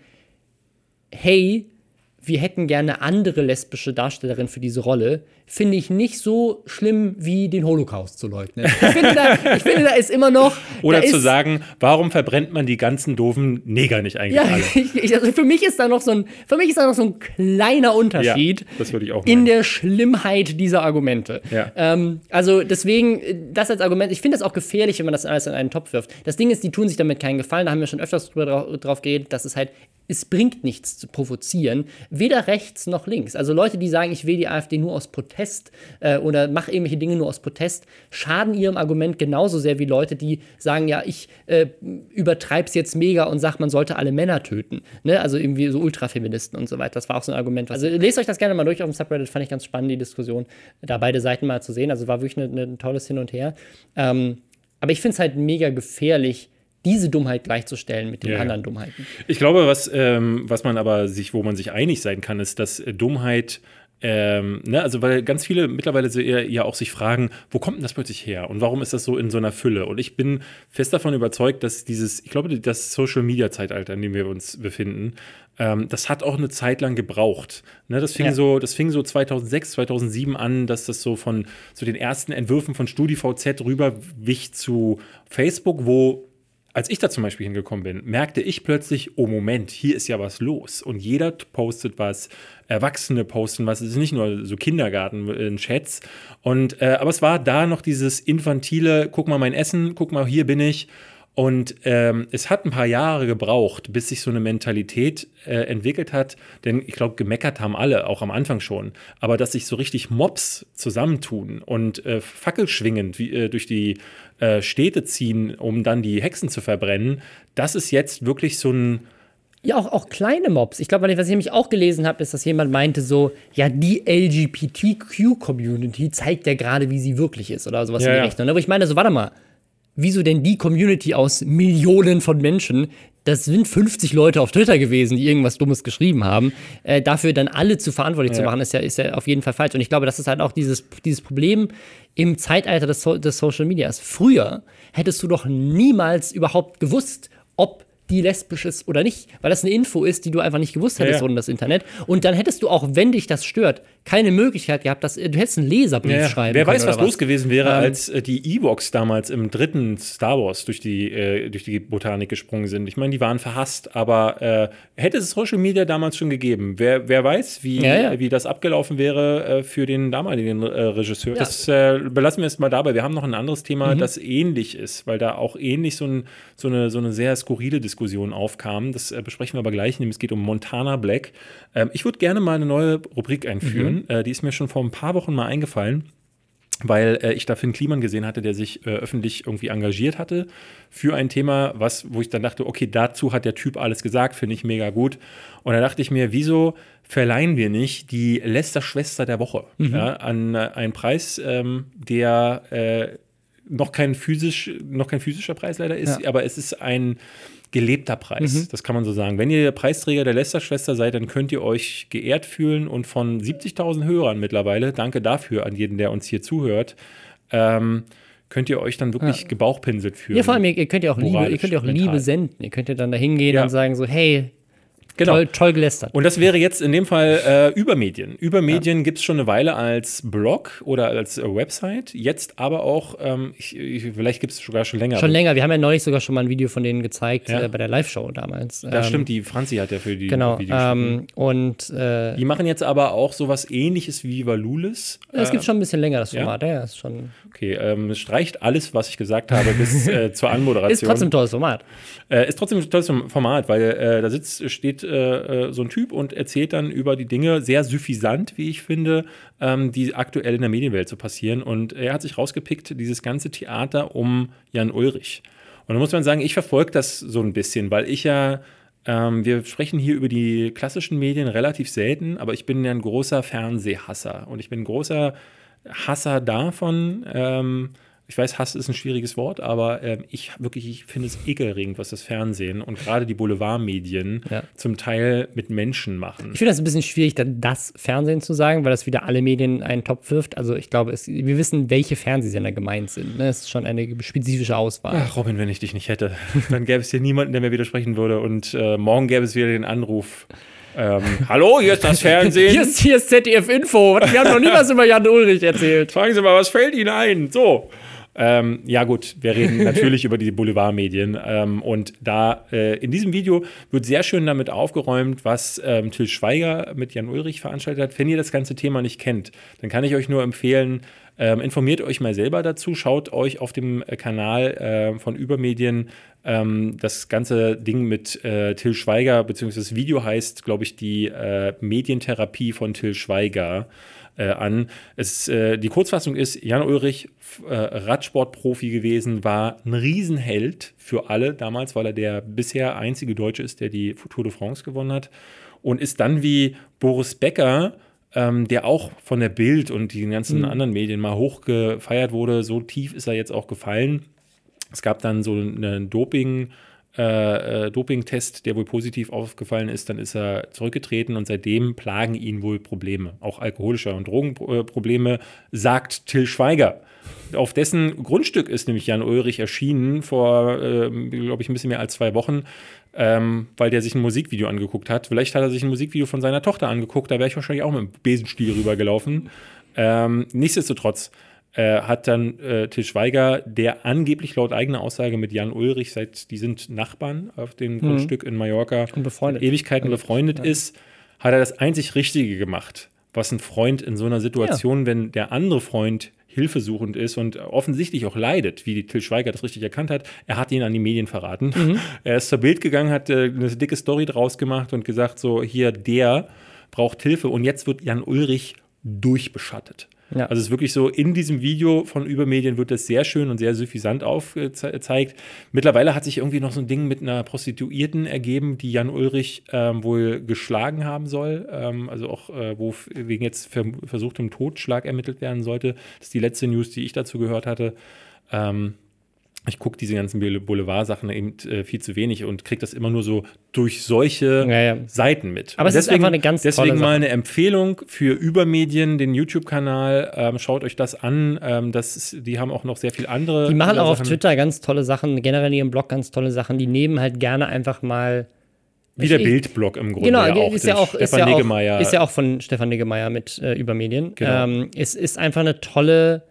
hey, wir hätten gerne andere lesbische Darstellerin für diese Rolle, finde ich nicht so schlimm wie den Holocaust zu leugnen. Ich finde, da, ich finde, da ist immer noch. Oder zu ist, sagen, warum verbrennt man die ganzen doofen Neger nicht eigentlich Ja, alle? ich, [LAUGHS] ich, also für mich ist da noch so ein, für mich ist da noch so ein kleiner Unterschied. Ja, das würde ich auch in der Schlimmheit dieser Argumente. Ja. Ähm, also deswegen, das als Argument, ich finde das auch gefährlich, wenn man das alles in einen Topf wirft. Das Ding ist, die tun sich damit keinen Gefallen, da haben wir schon öfters drüber drauf, drauf geredet, dass es halt, es bringt nichts zu provozieren, weder rechts noch links. Also Leute, die sagen, ich wähle die AfD nur aus Protest äh, oder mache irgendwelche Dinge nur aus Protest, schaden ihrem Argument genauso sehr wie Leute, die sagen, ja, ich äh, übertreib's jetzt mega und sag, man sollte alle Männer töten. Ne? Also irgendwie so Ultrafeministen und so weiter. Das war auch so ein Argument. Also lest euch das gerne mal durch auf dem Subreddit, fand ich ganz spannend, die Diskussion, da beide Seiten mal zu sehen. Also war wirklich ein tolles Hin und Her. Ähm, aber ich finde es halt mega gefährlich, diese Dummheit gleichzustellen mit den Ja, anderen Dummheiten. Ich glaube, was, ähm, was man aber sich, wo man sich einig sein kann, ist, dass äh, Dummheit, ähm, ne, also weil ganz viele mittlerweile so eher, ja auch sich fragen, wo kommt denn das plötzlich her und warum ist das so in so einer Fülle? Und ich bin fest davon überzeugt, dass dieses, ich glaube, das Social Media Zeitalter, in dem wir uns befinden, ähm, das hat auch eine Zeit lang gebraucht. Ne, das fing Ja. so, das fing so 2006, 2007 an, dass das so von so den ersten Entwürfen von StudiVZ rüberwich zu Facebook, wo als ich da zum Beispiel hingekommen bin, merkte ich plötzlich, oh Moment, hier ist ja was los. Und jeder postet was, Erwachsene posten was, es ist nicht nur so Kindergarten in Chats. Und, äh, aber es war da noch dieses infantile, guck mal mein Essen, guck mal, hier bin ich. Und ähm, es hat ein paar Jahre gebraucht, bis sich so eine Mentalität äh, entwickelt hat. Denn ich glaube, gemeckert haben alle, auch am Anfang schon. Aber dass sich so richtig Mobs zusammentun und äh, fackelschwingend wie, äh, durch die äh, Städte ziehen, um dann die Hexen zu verbrennen, das ist jetzt wirklich so ein. Ja, auch, auch kleine Mobs. Ich glaube, was ich nämlich auch gelesen habe, ist, dass jemand meinte so, ja, die LGBTQ-Community zeigt ja gerade, wie sie wirklich ist oder sowas Ja, in die ja. Richtung. ne? Wo ich meine, so, warte mal, wieso denn die Community aus Millionen von Menschen? Das sind 50 Leute auf Twitter gewesen, die irgendwas Dummes geschrieben haben. Äh, dafür dann alle zu verantwortlich zu Ja. machen, ist ja, ist ja auf jeden Fall falsch. Und ich glaube, das ist halt auch dieses, dieses Problem im Zeitalter des, so des Social Medias. Früher hättest du doch niemals überhaupt gewusst, ob die lesbisch ist oder nicht, weil das eine Info ist, die du einfach nicht gewusst hättest Ja, ja. ohne das Internet. Und dann hättest du auch, wenn dich das stört, keine Möglichkeit gehabt, dass du hättest einen Leserbrief Ja, schreiben wer weiß, was oder los gewesen wäre, Ähm, als äh, die Ewoks damals im dritten Star Wars durch die, äh, durch die Botanik gesprungen sind. Ich meine, die waren verhasst, aber äh, hätte es Social Media damals schon gegeben, wer, wer weiß, wie, ja. wie das abgelaufen wäre äh, für den damaligen äh, Regisseur. Das äh, belassen wir jetzt mal dabei. Wir haben noch ein anderes Mhm. Thema, das ähnlich ist, weil da auch ähnlich so, ein, so, eine, so eine sehr skurrile Diskussion aufkam. Das äh, besprechen wir aber gleich, nämlich es geht um Montana Black. Ähm, ich würde gerne mal eine neue Rubrik einführen. Äh, die ist mir schon vor ein paar Wochen mal eingefallen weil äh, ich da Finn Kliman gesehen hatte, der sich äh, öffentlich irgendwie engagiert hatte für ein Thema, was, wo ich dann dachte, okay, dazu hat der Typ alles gesagt, finde ich mega gut. Und da dachte ich mir, wieso verleihen wir nicht die Lester-Schwester der Woche ja, an äh, einen Preis, ähm, der äh, noch kein physisch, noch kein physischer Preis leider ist, Ja. aber es ist ein gelebter Preis, das kann man so sagen. Wenn ihr Preisträger der Lester-Schwester seid, dann könnt ihr euch geehrt fühlen und von 70.000 Hörern mittlerweile, danke dafür an jeden, der uns hier zuhört, ähm, könnt ihr euch dann wirklich gebauchpinselt fühlen. Ja, vor allem, ihr, könnt ja auch Liebe, ihr könnt ja auch mental. Liebe senden. Ihr könnt ja dann da hingehen Ja. und sagen so, hey, Genau. toll, toll gelästert. Und das wäre jetzt in dem Fall äh, Übermedien. Übermedien gibt es schon eine Weile als Blog oder als äh, Website. Jetzt aber auch, ähm, ich, ich, vielleicht gibt es sogar schon länger. Schon länger. Wir haben ja neulich sogar schon mal ein Video von denen gezeigt Ja. äh, bei der Live-Show damals. Das Ähm, stimmt, die Franzi hat ja für die Genau. Videos. Ähm, und äh, Die machen jetzt aber auch sowas ähnliches wie Valulis. es gibt schon ein bisschen länger das ja? Format. Ja, ist schon. Okay, ähm, es streicht alles, was ich gesagt habe, bis äh, zur [LAUGHS] Anmoderation. Ist trotzdem ein tolles Format. Äh, ist trotzdem ein tolles Format, weil äh, da sitzt, steht äh, äh, so ein Typ und erzählt dann über die Dinge sehr suffisant, wie ich finde, ähm, die aktuell in der Medienwelt so passieren. Und er hat sich rausgepickt, dieses ganze Theater um Jan Ulrich. Und da muss man sagen, ich verfolge das so ein bisschen, weil ich ja, ähm, wir sprechen hier über die klassischen Medien relativ selten, aber ich bin ja ein großer Fernsehhasser und ich bin ein großer Hasser davon. Ähm, ich weiß, Hass ist ein schwieriges Wort, aber ähm, ich wirklich, ich finde es ekelerregend, was das Fernsehen und gerade die Boulevardmedien Ja. zum Teil mit Menschen machen. Ich finde das ein bisschen schwierig, dann das Fernsehen zu sagen, weil das wieder alle Medien in einen Topf wirft. Also ich glaube, es, wir wissen, welche Fernsehsender gemeint sind. Ne? Es ist schon eine spezifische Auswahl. Ach, Robin, wenn ich dich nicht hätte, dann gäbe es hier niemanden, der mir widersprechen würde. Und äh, morgen gäbe es wieder den Anruf. Ähm, [LAUGHS] Hallo, hier ist das Fernsehen. Hier ist, hier ist ZDF Info. Wir haben noch nie was über Jan Ulrich erzählt. Fragen Sie mal, was fällt Ihnen ein? So. Ähm, ja, gut, wir reden [LAUGHS] natürlich über die Boulevardmedien. Ähm, und da äh, in diesem Video wird sehr schön damit aufgeräumt, was ähm, Till Schweiger mit Jan Ulrich veranstaltet hat. Wenn ihr das ganze Thema nicht kennt, dann kann ich euch nur empfehlen, ähm, informiert euch mal selber dazu, schaut euch auf dem äh, Kanal äh, von Übermedien ähm, das ganze Ding mit äh, Till Schweiger, beziehungsweise das Video heißt, glaube ich, die äh, Medientherapie von Till Schweiger äh, an. Es, äh, die Kurzfassung ist, Jan Ulrich, äh, Radsportprofi gewesen, war ein Riesenheld für alle damals, weil er der bisher einzige Deutsche ist, der die Tour de France gewonnen hat. Und ist dann wie Boris Becker, ähm, der auch von der Bild und den ganzen anderen Medien mal hochgefeiert wurde, so tief ist er jetzt auch gefallen. Es gab dann so einen Doping, äh, äh, Doping-Test, der wohl positiv aufgefallen ist. Dann ist er zurückgetreten und seitdem plagen ihn wohl Probleme, auch alkoholische und Drogenprobleme, sagt Till Schweiger. Auf dessen Grundstück ist nämlich Jan Ulrich erschienen vor, ähm, glaube ich, ein bisschen mehr als zwei Wochen, ähm, weil der sich ein Musikvideo angeguckt hat. Vielleicht hat er sich ein Musikvideo von seiner Tochter angeguckt, da wäre ich wahrscheinlich auch mit dem Besenstiel rübergelaufen. Ähm, nichtsdestotrotz äh, hat dann äh, Til Schweiger, der angeblich laut eigener Aussage mit Jan Ulrich, seit die sind Nachbarn auf dem Grundstück in Mallorca, Und befreundet. Ewigkeiten befreundet ist, hat er das einzig Richtige gemacht, was ein Freund in so einer Situation, wenn der andere Freund hilfesuchend ist und offensichtlich auch leidet, wie Til Schweiger das richtig erkannt hat, er hat ihn an die Medien verraten. [LAUGHS] Er ist zur Bild gegangen, hat äh, eine dicke Story draus gemacht und gesagt, so hier, der braucht Hilfe und jetzt wird Jan Ulrich durchbeschattet. Ja. Also es ist wirklich so, in diesem Video von Übermedien wird das sehr schön und sehr suffisant aufgezeigt. Mittlerweile hat sich irgendwie noch so ein Ding mit einer Prostituierten ergeben, die Jan Ulrich ähm, wohl geschlagen haben soll. Ähm, also auch, äh, wo wegen jetzt ver versuchtem Totschlag ermittelt werden sollte. Das ist die letzte News, die ich dazu gehört hatte. Ähm, ich gucke diese ganzen Boulevard-Sachen eben äh, viel zu wenig und kriege das immer nur so durch solche Ja, ja. Seiten mit. Aber es ist einfach eine ganz tolle Deswegen mal Sache. eine Empfehlung für Übermedien, den YouTube-Kanal. Ähm, schaut euch das an. Ähm, das ist, die haben auch noch sehr viel andere. Die machen auch auf Sachen. Twitter ganz tolle Sachen, generell in ihrem Blog ganz tolle Sachen. Die nehmen halt gerne einfach mal. Wie der Bildblog im Grunde. Genau, ja auch, ist ja auch, ist Stefan ja auch, ist ja auch von Stefan Niggemeier mit äh, Übermedien. Genau. Ähm, es ist einfach eine tolle,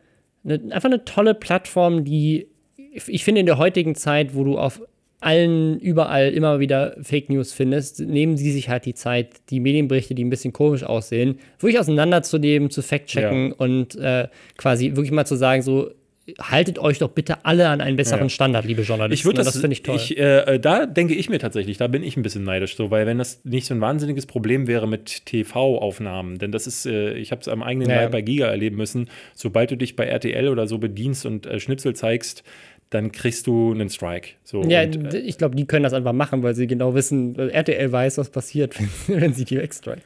eine, einfach eine tolle Plattform, die ich finde in der heutigen Zeit, wo du auf allen überall immer wieder Fake News findest, nehmen sie sich halt die Zeit, die Medienberichte, die ein bisschen komisch aussehen, wirklich auseinanderzunehmen, zu fact-checken Ja. und äh, quasi wirklich mal zu sagen, so haltet euch doch bitte alle an einen besseren Ja. Standard, liebe Journalisten. Ich würde das, das finde ich toll. Ich, äh, da denke ich mir tatsächlich, da bin ich ein bisschen neidisch so, weil wenn das nicht so ein wahnsinniges Problem wäre mit TV-Aufnahmen, denn das ist, äh, ich habe es am eigenen Ja, Leib bei Giga erleben müssen, sobald du dich bei RTL oder so bedienst und äh, Schnipsel zeigst, dann kriegst du einen Strike. So, Ja, und, äh, ich glaube, die können das einfach machen, weil sie genau wissen, RTL weiß, was passiert, [LAUGHS] wenn, wenn sie die wegstriken.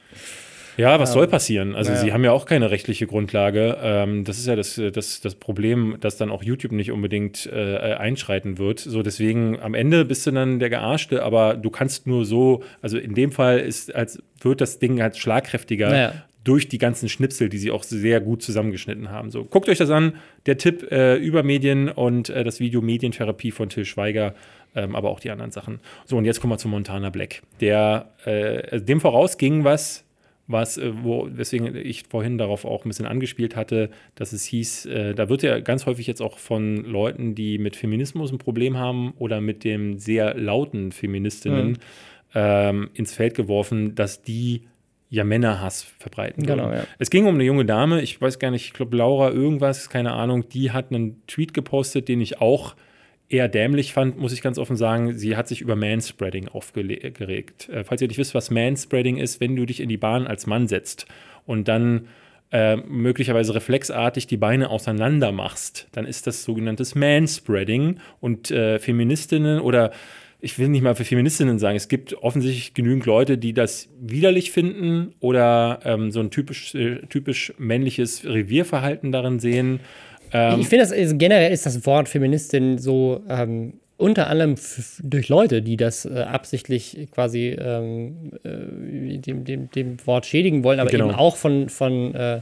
Ja, was soll passieren? Also Ja. sie haben ja auch keine rechtliche Grundlage. Ähm, das ist ja das, das, das Problem, dass dann auch YouTube nicht unbedingt äh, einschreiten wird. So deswegen am Ende bist du dann der Gearschte, aber du kannst nur so, also in dem Fall ist, als wird das Ding halt schlagkräftiger. Naja. Durch die ganzen Schnipsel, die sie auch sehr gut zusammengeschnitten haben. So, guckt euch das an. Der Tipp äh, über Medien und äh, das Video Medientherapie von Till Schweiger, ähm, aber auch die anderen Sachen. So, und jetzt kommen wir zu Montana Black. Der, äh, dem voraus ging was, was, äh, wo, weswegen ich vorhin darauf auch ein bisschen angespielt hatte, dass es hieß, äh, da wird ja ganz häufig jetzt auch von Leuten, die mit Feminismus ein Problem haben oder mit dem sehr lauten Feministinnen Mhm. ähm, ins Feld geworfen, dass die ja Männerhass verbreiten. Genau, ja. Es ging um eine junge Dame, ich weiß gar nicht, ich glaube Laura irgendwas, keine Ahnung, die hat einen Tweet gepostet, den ich auch eher dämlich fand, muss ich ganz offen sagen. Sie hat sich über Manspreading aufgeregt. Äh, falls ihr nicht wisst, was Manspreading ist, wenn du dich in die Bahn als Mann setzt und dann äh, möglicherweise reflexartig die Beine auseinander machst, dann ist das sogenanntes Manspreading und äh, Feministinnen oder ich will nicht mal für Feministinnen sagen, es gibt offensichtlich genügend Leute, die das widerlich finden oder ähm, so ein typisch, äh, typisch männliches Revierverhalten darin sehen. Ähm, ich finde, generell ist das Wort Feministin so ähm, unter anderem durch Leute, die das äh, absichtlich quasi ähm, äh, dem, dem, dem Wort schädigen wollen, aber Genau. eben auch von, von, äh,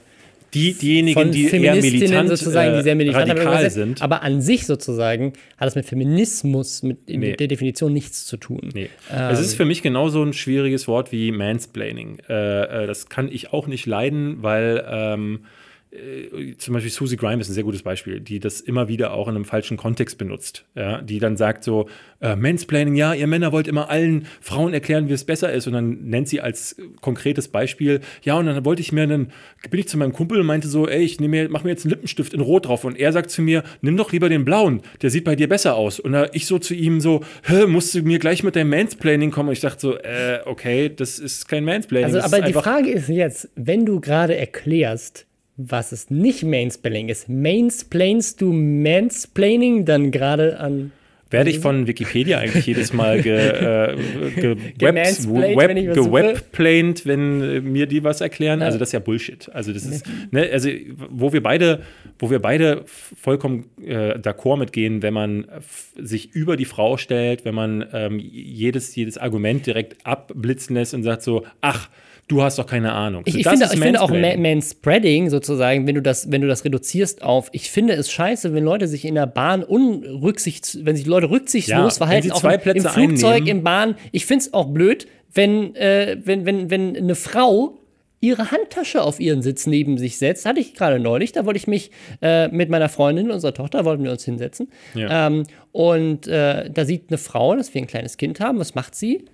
die, diejenigen, die eher militant, sozusagen, die sehr äh, militant radikal sind. Aber an sich sozusagen hat das mit Feminismus, mit Nee. der Definition nichts zu tun. Nee. Ähm. es ist für mich genauso ein schwieriges Wort wie Mansplaining. Äh, äh, das kann ich auch nicht leiden, weil ähm, äh, zum Beispiel Susie Grime ist ein sehr gutes Beispiel, die das immer wieder auch in einem falschen Kontext benutzt. Ja? Die dann sagt so, äh, Mansplaining, ja, ihr Männer wollt immer allen Frauen erklären, wie es besser ist. Und dann nennt sie als konkretes Beispiel, ja, und dann wollte ich mir einen, bin ich zu meinem Kumpel und meinte so, ey, ich nehme mir, mach mir jetzt einen Lippenstift in Rot drauf. Und er sagt zu mir, nimm doch lieber den blauen, der sieht bei dir besser aus. Und da ich so zu ihm so, hä, musst du mir gleich mit deinem Mansplaining kommen? Und ich dachte so, äh, okay, das ist kein Mansplaining. Also, aber die Frage ist jetzt, wenn du gerade erklärst, was es nicht Mansplaining ist, mainsplainst du Mansplaining? Dann gerade an Werde ich von Wikipedia eigentlich jedes Mal ge, äh, ge, Gemansplained, [LAUGHS] web, wenn äh, mir die was erklären? Also das ist ja Bullshit. Also das ist, ne, also wo wir beide, wo wir beide vollkommen äh, d'accord mitgehen, wenn man sich über die Frau stellt, wenn man ähm, jedes, jedes Argument direkt abblitzen lässt und sagt so, ach, du hast doch keine Ahnung. Ich, So, ich, finde, ich finde auch. Manspreading sozusagen, wenn du das, wenn du das reduzierst auf, ich finde es scheiße, wenn Leute sich in der Bahn unrücksichts, wenn sich Leute rücksichtslos Ja, verhalten, auch im, im Flugzeug, einnehmen. im Bahn. Ich finde es auch blöd, wenn, äh, wenn, wenn, wenn eine Frau ihre Handtasche auf ihren Sitz neben sich setzt. Hatte ich gerade neulich, da wollte ich mich äh, mit meiner Freundin, unserer Tochter, wollten wir uns hinsetzen. Ja. Ähm, und äh, da sieht eine Frau, dass wir ein kleines Kind haben. Was macht sie?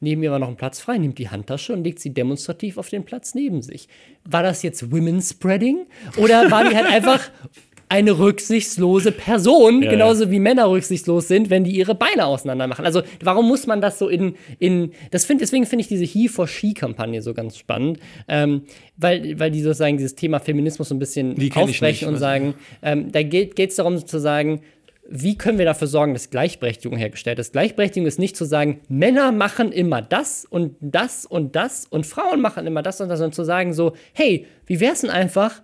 Neben ihr war noch ein Platz frei, nimmt die Handtasche und legt sie demonstrativ auf den Platz neben sich. War das jetzt Women's Spreading? Oder war die halt einfach eine rücksichtslose Person, Ja, genauso wie Männer rücksichtslos sind, wenn die ihre Beine auseinander machen? Also, warum muss man das so in. in das find, deswegen finde ich diese He for She-Kampagne so ganz spannend, ähm, weil, weil die sozusagen dieses Thema Feminismus so ein bisschen Die aufbrechen nicht, und sagen, ähm, da geht es darum zu sagen, wie können wir dafür sorgen, dass Gleichberechtigung hergestellt ist? Gleichberechtigung ist nicht zu sagen, Männer machen immer das und das und das und Frauen machen immer das und das, sondern zu sagen so, hey, wie wäre es denn einfach,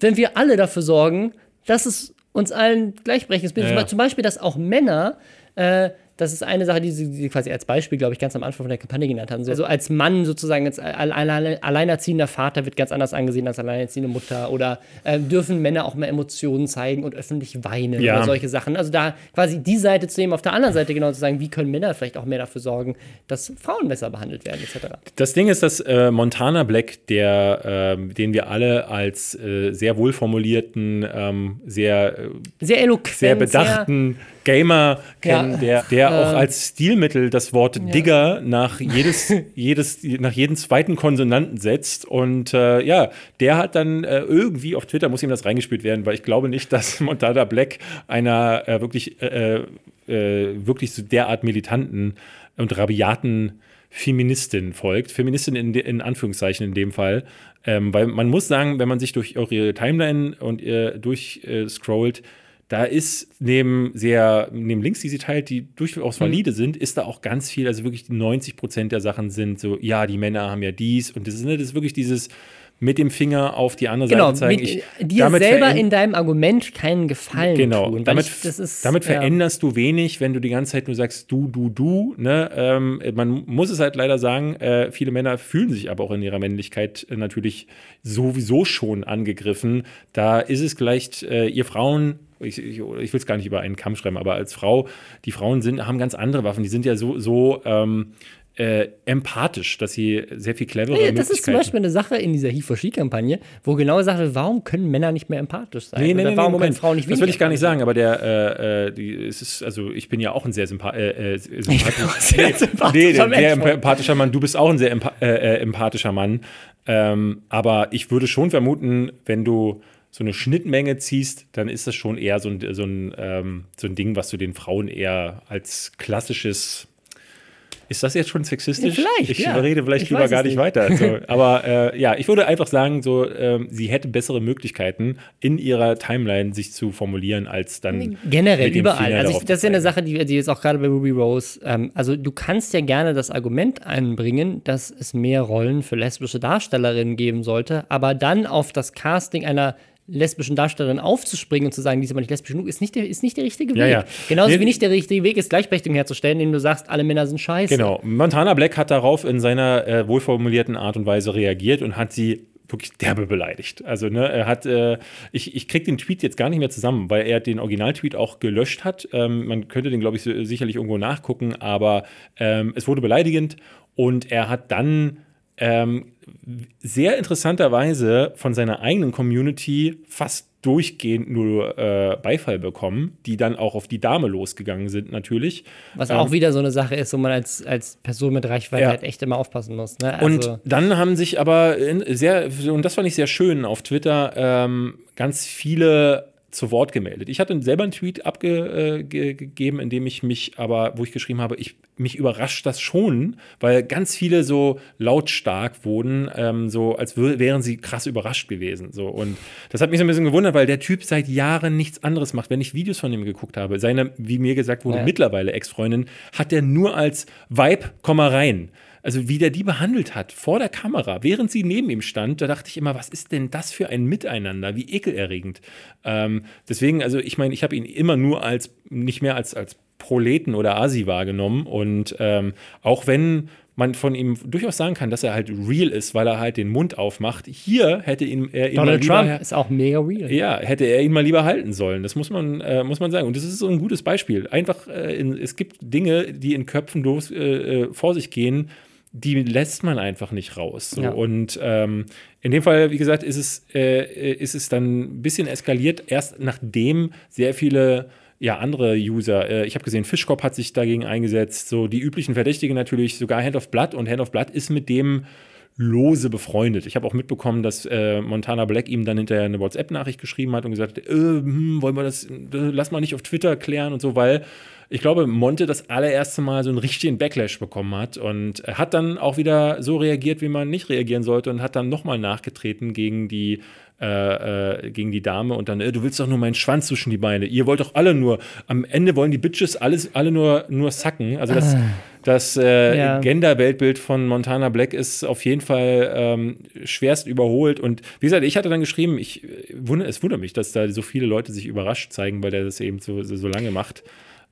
wenn wir alle dafür sorgen, dass es uns allen gleichberechtigtes Bild. Ja, ja. Zum Beispiel, dass auch Männer äh, das ist eine Sache, die sie, quasi als Beispiel, glaube ich, ganz am Anfang von der Kampagne genannt haben. So, also als Mann sozusagen, als alleinerziehender Vater wird ganz anders angesehen als alleinerziehende Mutter. Oder äh, dürfen Männer auch mehr Emotionen zeigen und öffentlich weinen Ja. oder solche Sachen. Also da quasi die Seite zu nehmen, auf der anderen Seite genau zu sagen, wie können Männer vielleicht auch mehr dafür sorgen, dass Frauen besser behandelt werden, etc. Das Ding ist, dass äh, Montana Black, der, ähm, den wir alle als äh, sehr wohlformulierten, ähm, sehr, äh, Sehr eloquent. sehr bedachten Gamer kennen, Ja, der, der auch ähm, als Stilmittel das Wort Digger nach jedes, [LAUGHS] jedes, nach jeden zweiten Konsonanten setzt. Und äh, ja, der hat dann äh, irgendwie auf Twitter muss ihm das reingespielt werden, weil ich glaube nicht, [LAUGHS] dass Montana Black einer äh, wirklich, äh, äh, wirklich so derart militanten und rabiaten Feministin folgt. Feministin in, in Anführungszeichen in dem Fall. Ähm, weil man muss sagen, wenn man sich durch eure Timeline und äh, durchscrollt, da ist neben sehr, neben Links, die sie teilt, die durchaus valide sind, ist da auch ganz viel, also wirklich 90 Prozent der Sachen sind so, ja, die Männer haben ja dies und das ist, ne, das ist wirklich dieses mit dem Finger auf die andere Genau, Seite zeigen. mit, Ich- dir damit selber in deinem Argument keinen Gefallen Genau, tun. damit, ich, ist, damit ja. veränderst du wenig, wenn du die ganze Zeit nur sagst, du, du, du. Ne? Ähm, man muss es halt leider sagen, äh, viele Männer fühlen sich aber auch in ihrer Männlichkeit äh, natürlich sowieso schon angegriffen. Da ist es vielleicht, äh, ihr Frauen, ich, ich, ich will es gar nicht über einen Kamm schreiben, aber als Frau, die Frauen sind, haben ganz andere Waffen. Die sind ja so, so ähm, äh, empathisch, dass sie sehr viel cleverer Ja, das ist zum Beispiel eine Sache in dieser He-for-She-Kampagne, wo genau gesagt wird, warum können Männer nicht mehr empathisch sein? Nee, nee, nee, warum Moment. können Frauen nicht Das will ich gar nicht sagen, aber der, äh, äh, die, es ist, also ich bin ja auch ein sehr, sympa äh, äh, sympathisch, nee, sympathischer nee, sehr Mensch. empathischer Mann. Du bist auch ein sehr empa äh, äh, empathischer Mann. Ähm, aber ich würde schon vermuten, wenn du so eine Schnittmenge ziehst, dann ist das schon eher so ein, so ein, ähm, so ein Ding, was du den Frauen eher als klassisches ist das jetzt schon sexistisch? Ja, vielleicht, Ich ja. rede vielleicht Ich lieber gar nicht nicht. weiter. So, [LAUGHS] aber äh, ja, ich würde einfach sagen, so, ähm, sie hätte bessere Möglichkeiten, in ihrer Timeline sich zu formulieren, als dann Generell, überall. Finger Also ich, das ist ja eine. Sache, die, die jetzt auch gerade bei Ruby Rose, ähm, also du kannst ja gerne das Argument einbringen, dass es mehr Rollen für lesbische Darstellerinnen geben sollte, aber dann auf das Casting einer lesbischen Darstellerin aufzuspringen und zu sagen, die ist aber nicht lesbisch genug, ist nicht der, ist nicht der richtige Weg. Ja, ja. Genauso Nee, wie nicht der richtige Weg ist, Gleichberechtigung herzustellen, indem du sagst, alle Männer sind scheiße. Genau. Montana Black hat darauf in seiner äh, wohlformulierten Art und Weise reagiert und hat sie wirklich derbe beleidigt. Also, ne, er hat, äh, ich, ich krieg den Tweet jetzt gar nicht mehr zusammen, weil er den Originaltweet auch gelöscht hat. Ähm, man könnte den, glaube ich, so- sicherlich irgendwo nachgucken, aber ähm, es wurde beleidigend und er hat dann ähm, sehr interessanterweise von seiner eigenen Community fast durchgehend nur äh, Beifall bekommen, die dann auch auf die Dame losgegangen sind, natürlich. Was Ähm, auch wieder so eine Sache ist, wo man als, als Person mit Reichweite Ja. halt echt immer aufpassen muss. Ne? Und Also, dann haben sich aber in sehr, und das fand ich sehr schön auf Twitter, ähm, ganz viele zu Wort gemeldet. Ich hatte selber einen Tweet abgegeben, in dem ich mich aber, wo ich geschrieben habe, ich, mich überrascht das schon, weil ganz viele so lautstark wurden, ähm, so als wär, wären sie krass überrascht gewesen. So. Und das hat mich so ein bisschen gewundert, weil der Typ seit Jahren nichts anderes macht. Wenn ich Videos von ihm geguckt habe, seine, wie mir gesagt wurde, Ja. mittlerweile Ex-Freundin, hat er nur als Vibe, komm mal rein. Also wie der die behandelt hat vor der Kamera, während sie neben ihm stand, da dachte ich immer, was ist denn das für ein Miteinander? Wie ekelerregend. Ähm, deswegen, also ich meine, ich habe ihn immer nur als, nicht mehr als, als Proleten oder Asi wahrgenommen. Und ähm, auch wenn man von ihm durchaus sagen kann, dass er halt real ist, weil er halt den Mund aufmacht, hier hätte ihn, er ihn mal Donald lieber Trump ist auch mega real. ja, hätte er ihn mal lieber halten sollen. Das muss man, äh, muss man sagen. Und das ist so ein gutes Beispiel. Einfach, äh, in, es gibt Dinge, die in Köpfen los, äh, äh, vor sich gehen, die lässt man einfach nicht raus. So. Ja. Und ähm, in dem Fall, wie gesagt, ist es, äh, ist es dann ein bisschen eskaliert, erst nachdem sehr viele ja, andere User, äh, ich habe gesehen, Fischkopf hat sich dagegen eingesetzt, so die üblichen Verdächtigen natürlich, sogar Hand of Blood und Hand of Blood ist mit dem lose befreundet. Ich habe auch mitbekommen, dass äh, Montana Black ihm dann hinterher eine WhatsApp-Nachricht geschrieben hat und gesagt, hat, äh, hm, wollen wir das, äh, lass mal nicht auf Twitter klären und so, weil ich glaube, Monte das allererste Mal so einen richtigen Backlash bekommen hat und hat dann auch wieder so reagiert, wie man nicht reagieren sollte und hat dann nochmal nachgetreten gegen die äh, äh, gegen die Dame und dann, äh, du willst doch nur meinen Schwanz zwischen die Beine. Ihr wollt doch alle nur, am Ende wollen die Bitches alles, alle nur, nur sacken. Also das, Das äh, ja. Gender-Weltbild von Montana Black ist auf jeden Fall ähm, schwerst überholt. Und wie gesagt, ich hatte dann geschrieben, ich, äh, wund es wundert mich, dass da so viele Leute sich überrascht zeigen, weil der das eben so, so lange macht.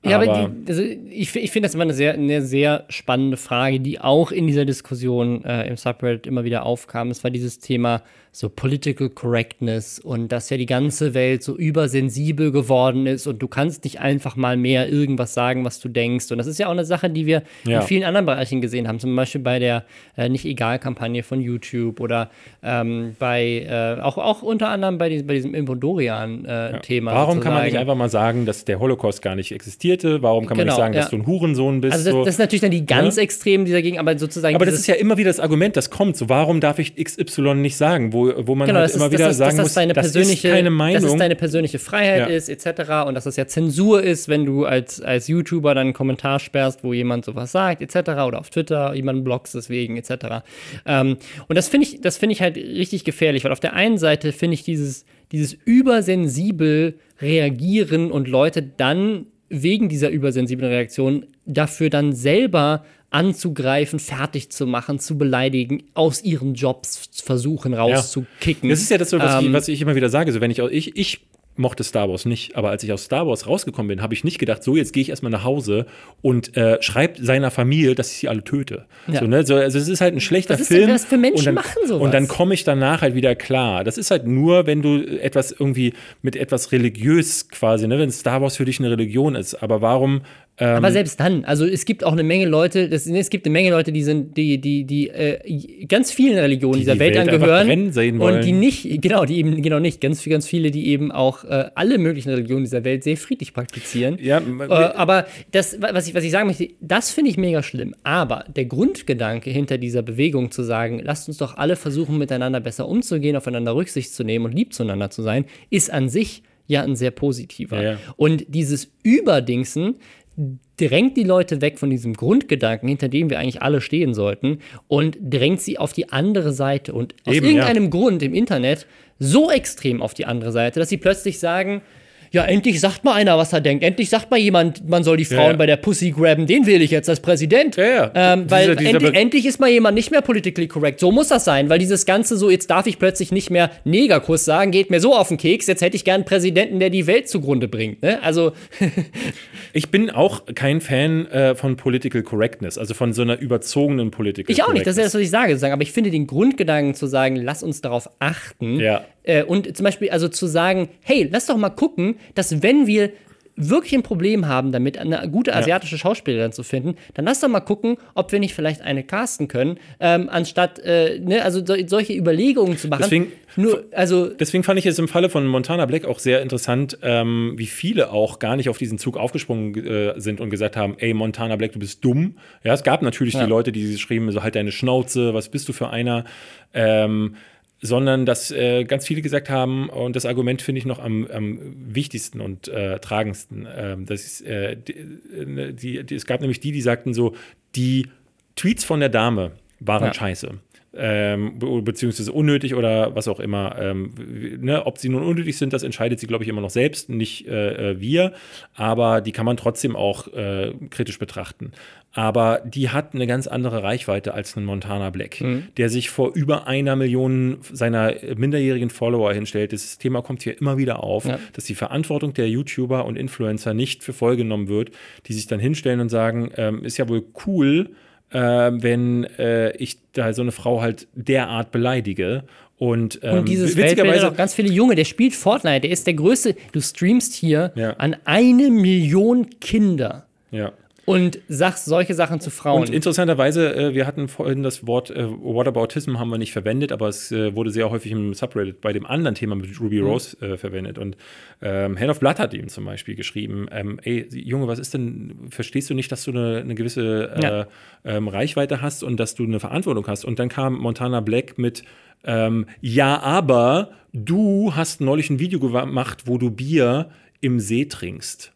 Ja, aber, aber die, also ich, ich finde das immer eine sehr, eine sehr spannende Frage, die auch in dieser Diskussion äh, im Subreddit immer wieder aufkam. Es war dieses Thema, so Political Correctness und dass ja die ganze Welt so übersensibel geworden ist und du kannst nicht einfach mal mehr irgendwas sagen, was du denkst. Und das ist ja auch eine Sache, die wir ja. in vielen anderen Bereichen gesehen haben, zum Beispiel bei der äh, Nicht-Egal-Kampagne von YouTube oder ähm, bei, äh, auch, auch unter anderem bei, diesem, bei diesem Impondorian-Thema. Äh, ja. Warum kann man nicht einfach mal sagen, dass der Holocaust gar nicht existierte? Warum kann man genau, nicht sagen, ja. dass du ein Hurensohn bist? Also das, so? das ist natürlich dann die ganz Extremen, die dagegen, aber sozusagen. Aber das ist ja immer wieder das Argument, das kommt. So, warum darf ich XY nicht sagen? Wo wo, man genau, halt immer ist, wieder das, sagen das muss, das ist keine Meinung. Dass es deine persönliche Freiheit ja. ist, etc. Und dass es ja Zensur ist, wenn du als, als YouTuber dann einen Kommentar sperrst, wo jemand sowas sagt, etc. Oder auf Twitter jemanden blockst deswegen, etc. Ähm, und das finde ich, das ich halt richtig gefährlich, weil auf der einen Seite finde ich dieses, dieses übersensibel reagieren und Leute dann wegen dieser übersensiblen Reaktion dafür dann selber anzugreifen, fertig zu machen, zu beleidigen, aus ihren Jobs versuchen rauszukicken. Ja. Das ist ja das, was, ähm, ich, was ich immer wieder sage. So, wenn ich, ich, ich mochte Star Wars nicht, aber als ich aus Star Wars rausgekommen bin, habe ich nicht gedacht, so jetzt gehe ich erstmal nach Hause und äh, schreibt seiner Familie, dass ich sie alle töte. Ja. So, ne? so, also es ist halt ein schlechter was ist Film. Was für Menschen und dann, machen sowas? Und dann komme ich danach halt wieder klar. Das ist halt nur, wenn du etwas irgendwie mit etwas religiös quasi, ne? wenn Star Wars für dich eine Religion ist. Aber warum ähm, aber selbst dann, also es gibt auch eine Menge Leute, das, es gibt eine Menge Leute, die sind, die, die, die äh, ganz vielen Religionen die dieser die Welt, Welt angehören und die nicht, genau, die eben genau nicht, ganz, ganz viele, die eben auch äh, alle möglichen Religionen dieser Welt sehr friedlich praktizieren. Ja, äh, aber das, was ich, was ich sagen möchte, das finde ich mega schlimm. Aber der Grundgedanke hinter dieser Bewegung zu sagen, lasst uns doch alle versuchen, miteinander besser umzugehen, aufeinander Rücksicht zu nehmen und lieb zueinander zu sein, ist an sich ja ein sehr positiver. Ja, ja. Und dieses Überdingsen, drängt die Leute weg von diesem Grundgedanken, hinter dem wir eigentlich alle stehen sollten, und drängt sie auf die andere Seite. Und aus Eben, irgendeinem ja. Grund im Internet so extrem auf die andere Seite, dass sie plötzlich sagen, ja, endlich sagt mal einer, was er denkt. Endlich sagt mal jemand, man soll die Frauen ja, bei der Pussy grabben. Den wähle ich jetzt als Präsident. Ja, ja. Ähm, weil dieser, dieser endlich, endlich, ist mal jemand nicht mehr politically correct. So muss das sein, weil dieses Ganze so, jetzt darf ich plötzlich nicht mehr Negerkuss sagen, geht mir so auf den Keks. Jetzt hätte ich gern einen Präsidenten, der die Welt zugrunde bringt. Ne? Also. [LAUGHS] ich bin auch kein Fan äh, von Political Correctness, also von so einer überzogenen Political Ich auch nicht, das ist das, was ich sage. Aber ich finde den Grundgedanken zu sagen, lass uns darauf achten, ja. Äh, und zum Beispiel also zu sagen, hey, lass doch mal gucken, dass wenn wir wirklich ein Problem haben damit, eine gute asiatische Schauspielerin zu finden, dann lass doch mal gucken, ob wir nicht vielleicht eine casten können, ähm, anstatt äh, ne, also so, solche Überlegungen zu machen. Deswegen, Nur, also, deswegen fand ich es im Falle von Montana Black auch sehr interessant, ähm, wie viele auch gar nicht auf diesen Zug aufgesprungen äh, sind und gesagt haben, ey, Montana Black, du bist dumm. Ja, es gab natürlich ja. die Leute, die geschrieben, so halt deine Schnauze, was bist du für einer? Ähm, sondern dass äh, ganz viele gesagt haben, und das Argument finde ich noch am, am wichtigsten und äh, tragendsten, äh, dass äh, die, äh, die, die, es gab nämlich die, die sagten so, die Tweets von der Dame waren ja. scheiße ähm, beziehungsweise unnötig oder was auch immer. Ähm, ne, ob sie nun unnötig sind, das entscheidet sie, glaube ich, immer noch selbst, nicht äh, äh, wir. Aber die kann man trotzdem auch äh, kritisch betrachten. Aber die hat eine ganz andere Reichweite als ein Montana Black, mhm. der sich vor über einer Million seiner minderjährigen Follower hinstellt. Das Thema kommt hier immer wieder auf, ja. dass die Verantwortung der YouTuber und Influencer nicht für voll genommen wird, die sich dann hinstellen und sagen, ähm, ist ja wohl cool, äh, wenn äh, ich da so eine Frau halt derart beleidige. Und, ähm, und dieses witzigerweise auch ganz viele Junge, der spielt Fortnite, der ist der größte. Du streamst hier ja. an eine Million Kinder. Ja und sagst solche Sachen zu Frauen. Und interessanterweise, äh, wir hatten vorhin das Wort äh, Whataboutism haben wir nicht verwendet, aber es äh, wurde sehr häufig im Subreddit bei dem anderen Thema mit Ruby mhm. Rose äh, verwendet. Und ähm, Hand of Blood hat ihm zum Beispiel geschrieben: ähm, Ey, Junge, was ist denn, verstehst du nicht, dass du eine, eine gewisse äh, ja. ähm, Reichweite hast und dass du eine Verantwortung hast? Und dann kam Montana Black mit: ähm, Ja, aber du hast neulich ein Video gemacht, wo du Bier im See trinkst.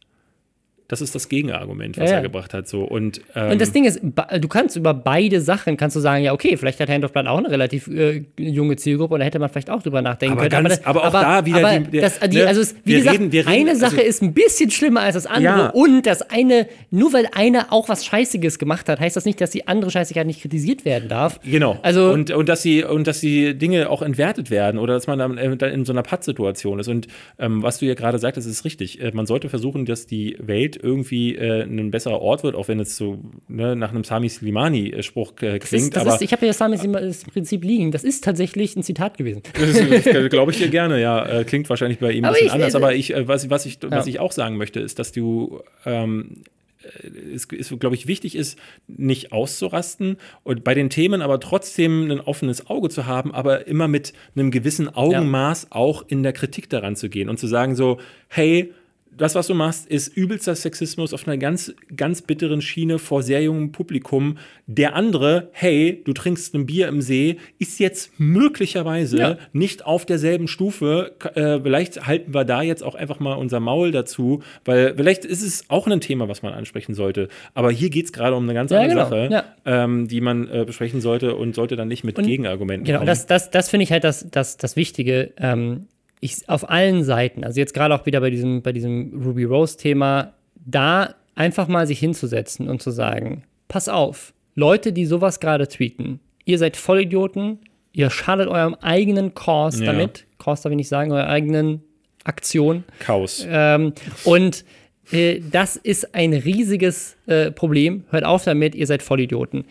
Das ist das Gegenargument, was Ja, er ja. gebracht hat. So. Und, ähm, Und das Ding ist, du kannst über beide Sachen, kannst du sagen, ja, okay, vielleicht hat Hand of Blood auch eine relativ äh, junge Zielgruppe und da hätte man vielleicht auch drüber nachdenken Aber können. ganz- aber auch da wieder aber die- das, die, ne, also es, wie wir gesagt, reden- wir reden- eine Sache also- ist ein bisschen schlimmer als das andere Ja. und das eine, nur weil einer auch was Scheißiges gemacht hat, heißt das nicht, dass die andere Scheißigkeit nicht kritisiert werden darf. Genau. Also- und, und dass sie und dass die Dinge auch entwertet werden oder dass man dann äh, in so einer Pattsituation ist. Und ähm, was du ja gerade sagtest, ist richtig. Äh, man sollte versuchen, dass die Welt irgendwie äh, ein besserer Ort wird, auch wenn es so ne, nach einem Sami Slimani-Spruch äh, Das klingt. ist, das aber ist, ich habe ja das Sami das Prinzip liegen. Das ist tatsächlich ein Zitat gewesen. [LAUGHS] Das glaube ich dir gerne, ja. Äh, klingt wahrscheinlich bei ihm ein bisschen ich- anders, äh, aber ich, äh, was, was, ich, was Ja. ich auch sagen möchte, ist, dass du ähm, äh, es ist, glaube ich, wichtig ist, nicht auszurasten und bei den Themen aber trotzdem ein offenes Auge zu haben, aber immer mit einem gewissen Augenmaß auch in der Kritik daran zu gehen und zu sagen so, hey, das, was du machst, ist übelster Sexismus auf einer ganz, ganz bitteren Schiene vor sehr jungem Publikum. Der andere, hey, du trinkst ein Bier im See, ist jetzt möglicherweise Ja. nicht auf derselben Stufe. Äh, vielleicht halten wir da jetzt auch einfach mal unser Maul dazu, weil vielleicht ist es auch ein Thema, was man ansprechen sollte. Aber hier geht es gerade um eine ganz Ja, andere genau, Sache, ja. ähm, die man äh, besprechen sollte und sollte dann nicht mit Gegenargumenten Genau, kommen. das, das, das finde ich halt das, das, das Wichtige. Ähm, ich, auf allen Seiten, also jetzt gerade auch wieder bei diesem, bei diesem Ruby Rose-Thema, da einfach mal sich hinzusetzen und zu sagen: Pass auf, Leute, die sowas gerade tweeten, ihr seid Vollidioten, ihr schadet eurem eigenen Cause Ja. damit, Cause darf ich nicht sagen, eurer eigenen Aktion. Chaos. Ähm, und äh, das ist ein riesiges äh, Problem. Hört auf damit, ihr seid Vollidioten.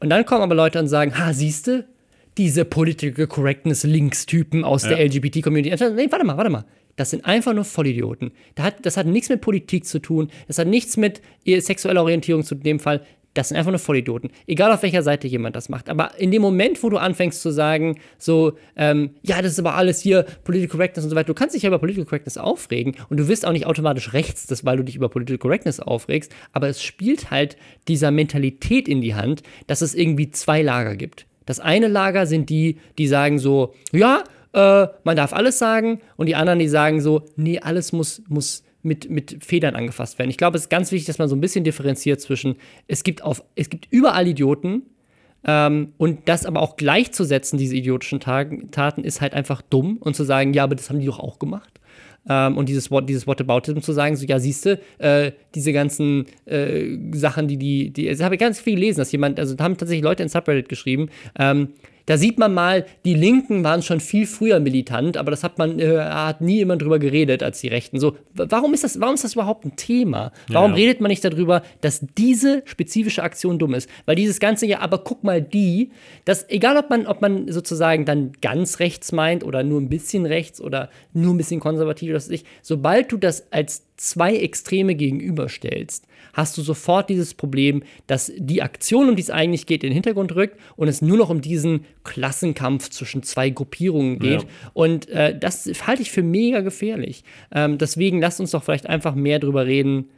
Und dann kommen aber Leute und sagen, ha, siehste, diese Political Correctness Linkstypen aus der LGBT-Community. Nee, warte mal, warte mal. Das sind einfach nur Vollidioten. Das hat, das hat nichts mit Politik zu tun. Das hat nichts mit ihr sexueller Orientierung zu dem Fall. Das sind einfach nur Vollidioten. Egal auf welcher Seite jemand das macht. Aber in dem Moment, wo du anfängst zu sagen, so, ähm, ja, das ist aber alles hier Political Correctness und so weiter, du kannst dich ja über Political Correctness aufregen und du wirst auch nicht automatisch rechts, das, weil du dich über Political Correctness aufregst. Aber es spielt halt dieser Mentalität in die Hand, dass es irgendwie zwei Lager gibt. Das eine Lager sind die, die sagen so, ja, äh, man darf alles sagen, und die anderen, die sagen so, nee, alles muss, muss mit, mit Federn angefasst werden. Ich glaube, es ist ganz wichtig, dass man so ein bisschen differenziert zwischen, es gibt auf, es gibt überall Idioten, ähm, und das aber auch gleichzusetzen, diese idiotischen Taten, ist halt einfach dumm und zu sagen, ja, aber das haben die doch auch gemacht. Ähm, und dieses Wort, dieses Whataboutism zu sagen, so, ja, siehste, äh, diese ganzen äh, Sachen, die die, die, das habe ich ganz viel gelesen, dass jemand, also da haben tatsächlich Leute in Subreddit geschrieben, ähm, da sieht man mal, die Linken waren schon viel früher militant, aber das hat man, äh, hat nie jemand drüber geredet als die Rechten. So, warum ist das, warum ist das überhaupt ein Thema? Warum Ja. redet man nicht darüber, dass diese spezifische Aktion dumm ist? Weil dieses ganze ja, aber guck mal die, das, egal ob man, ob man sozusagen dann ganz rechts meint oder nur ein bisschen rechts oder nur ein bisschen konservativ, oder was weiß ich, sobald du das als zwei Extreme gegenüberstellst, hast du sofort dieses Problem, dass die Aktion, um die es eigentlich geht, in den Hintergrund rückt und es nur noch um diesen Klassenkampf zwischen zwei Gruppierungen geht. Ja. Und äh, das halte ich für mega gefährlich. Ähm, deswegen lasst uns doch vielleicht einfach mehr drüber reden,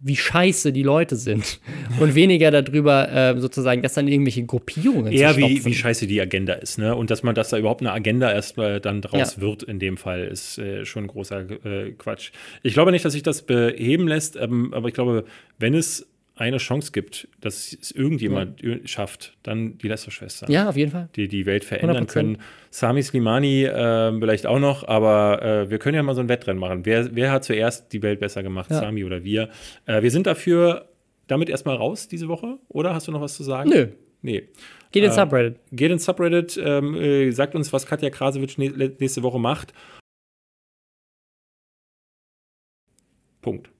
wie scheiße die Leute sind und weniger darüber äh, sozusagen, dass dann irgendwelche Gruppierungen Eher wie, wie scheiße die Agenda ist, ne? Und dass man, dass da überhaupt eine Agenda erst äh, dann draus Ja. wird, in dem Fall, ist äh, schon großer äh, Quatsch. Ich glaube nicht, dass sich das beheben lässt, ähm, aber ich glaube, wenn es eine Chance gibt, dass es irgendjemand ö- schafft, dann die Lästerschwestern. Ja, auf jeden Fall. Die die Welt verändern 100%. können. Sami Slimani äh, vielleicht auch noch, aber äh, wir können ja mal so ein Wettrennen machen. Wer, wer hat zuerst die Welt besser gemacht, Ja. Sami oder wir? Äh, wir sind dafür damit erstmal raus diese Woche, oder? Hast du noch was zu sagen? Nö. Nee. Geht ins Äh, Subreddit. Geht ins Subreddit, ähm, äh, sagt uns, was Katja Krasowitsch ne nächste Woche macht. Punkt.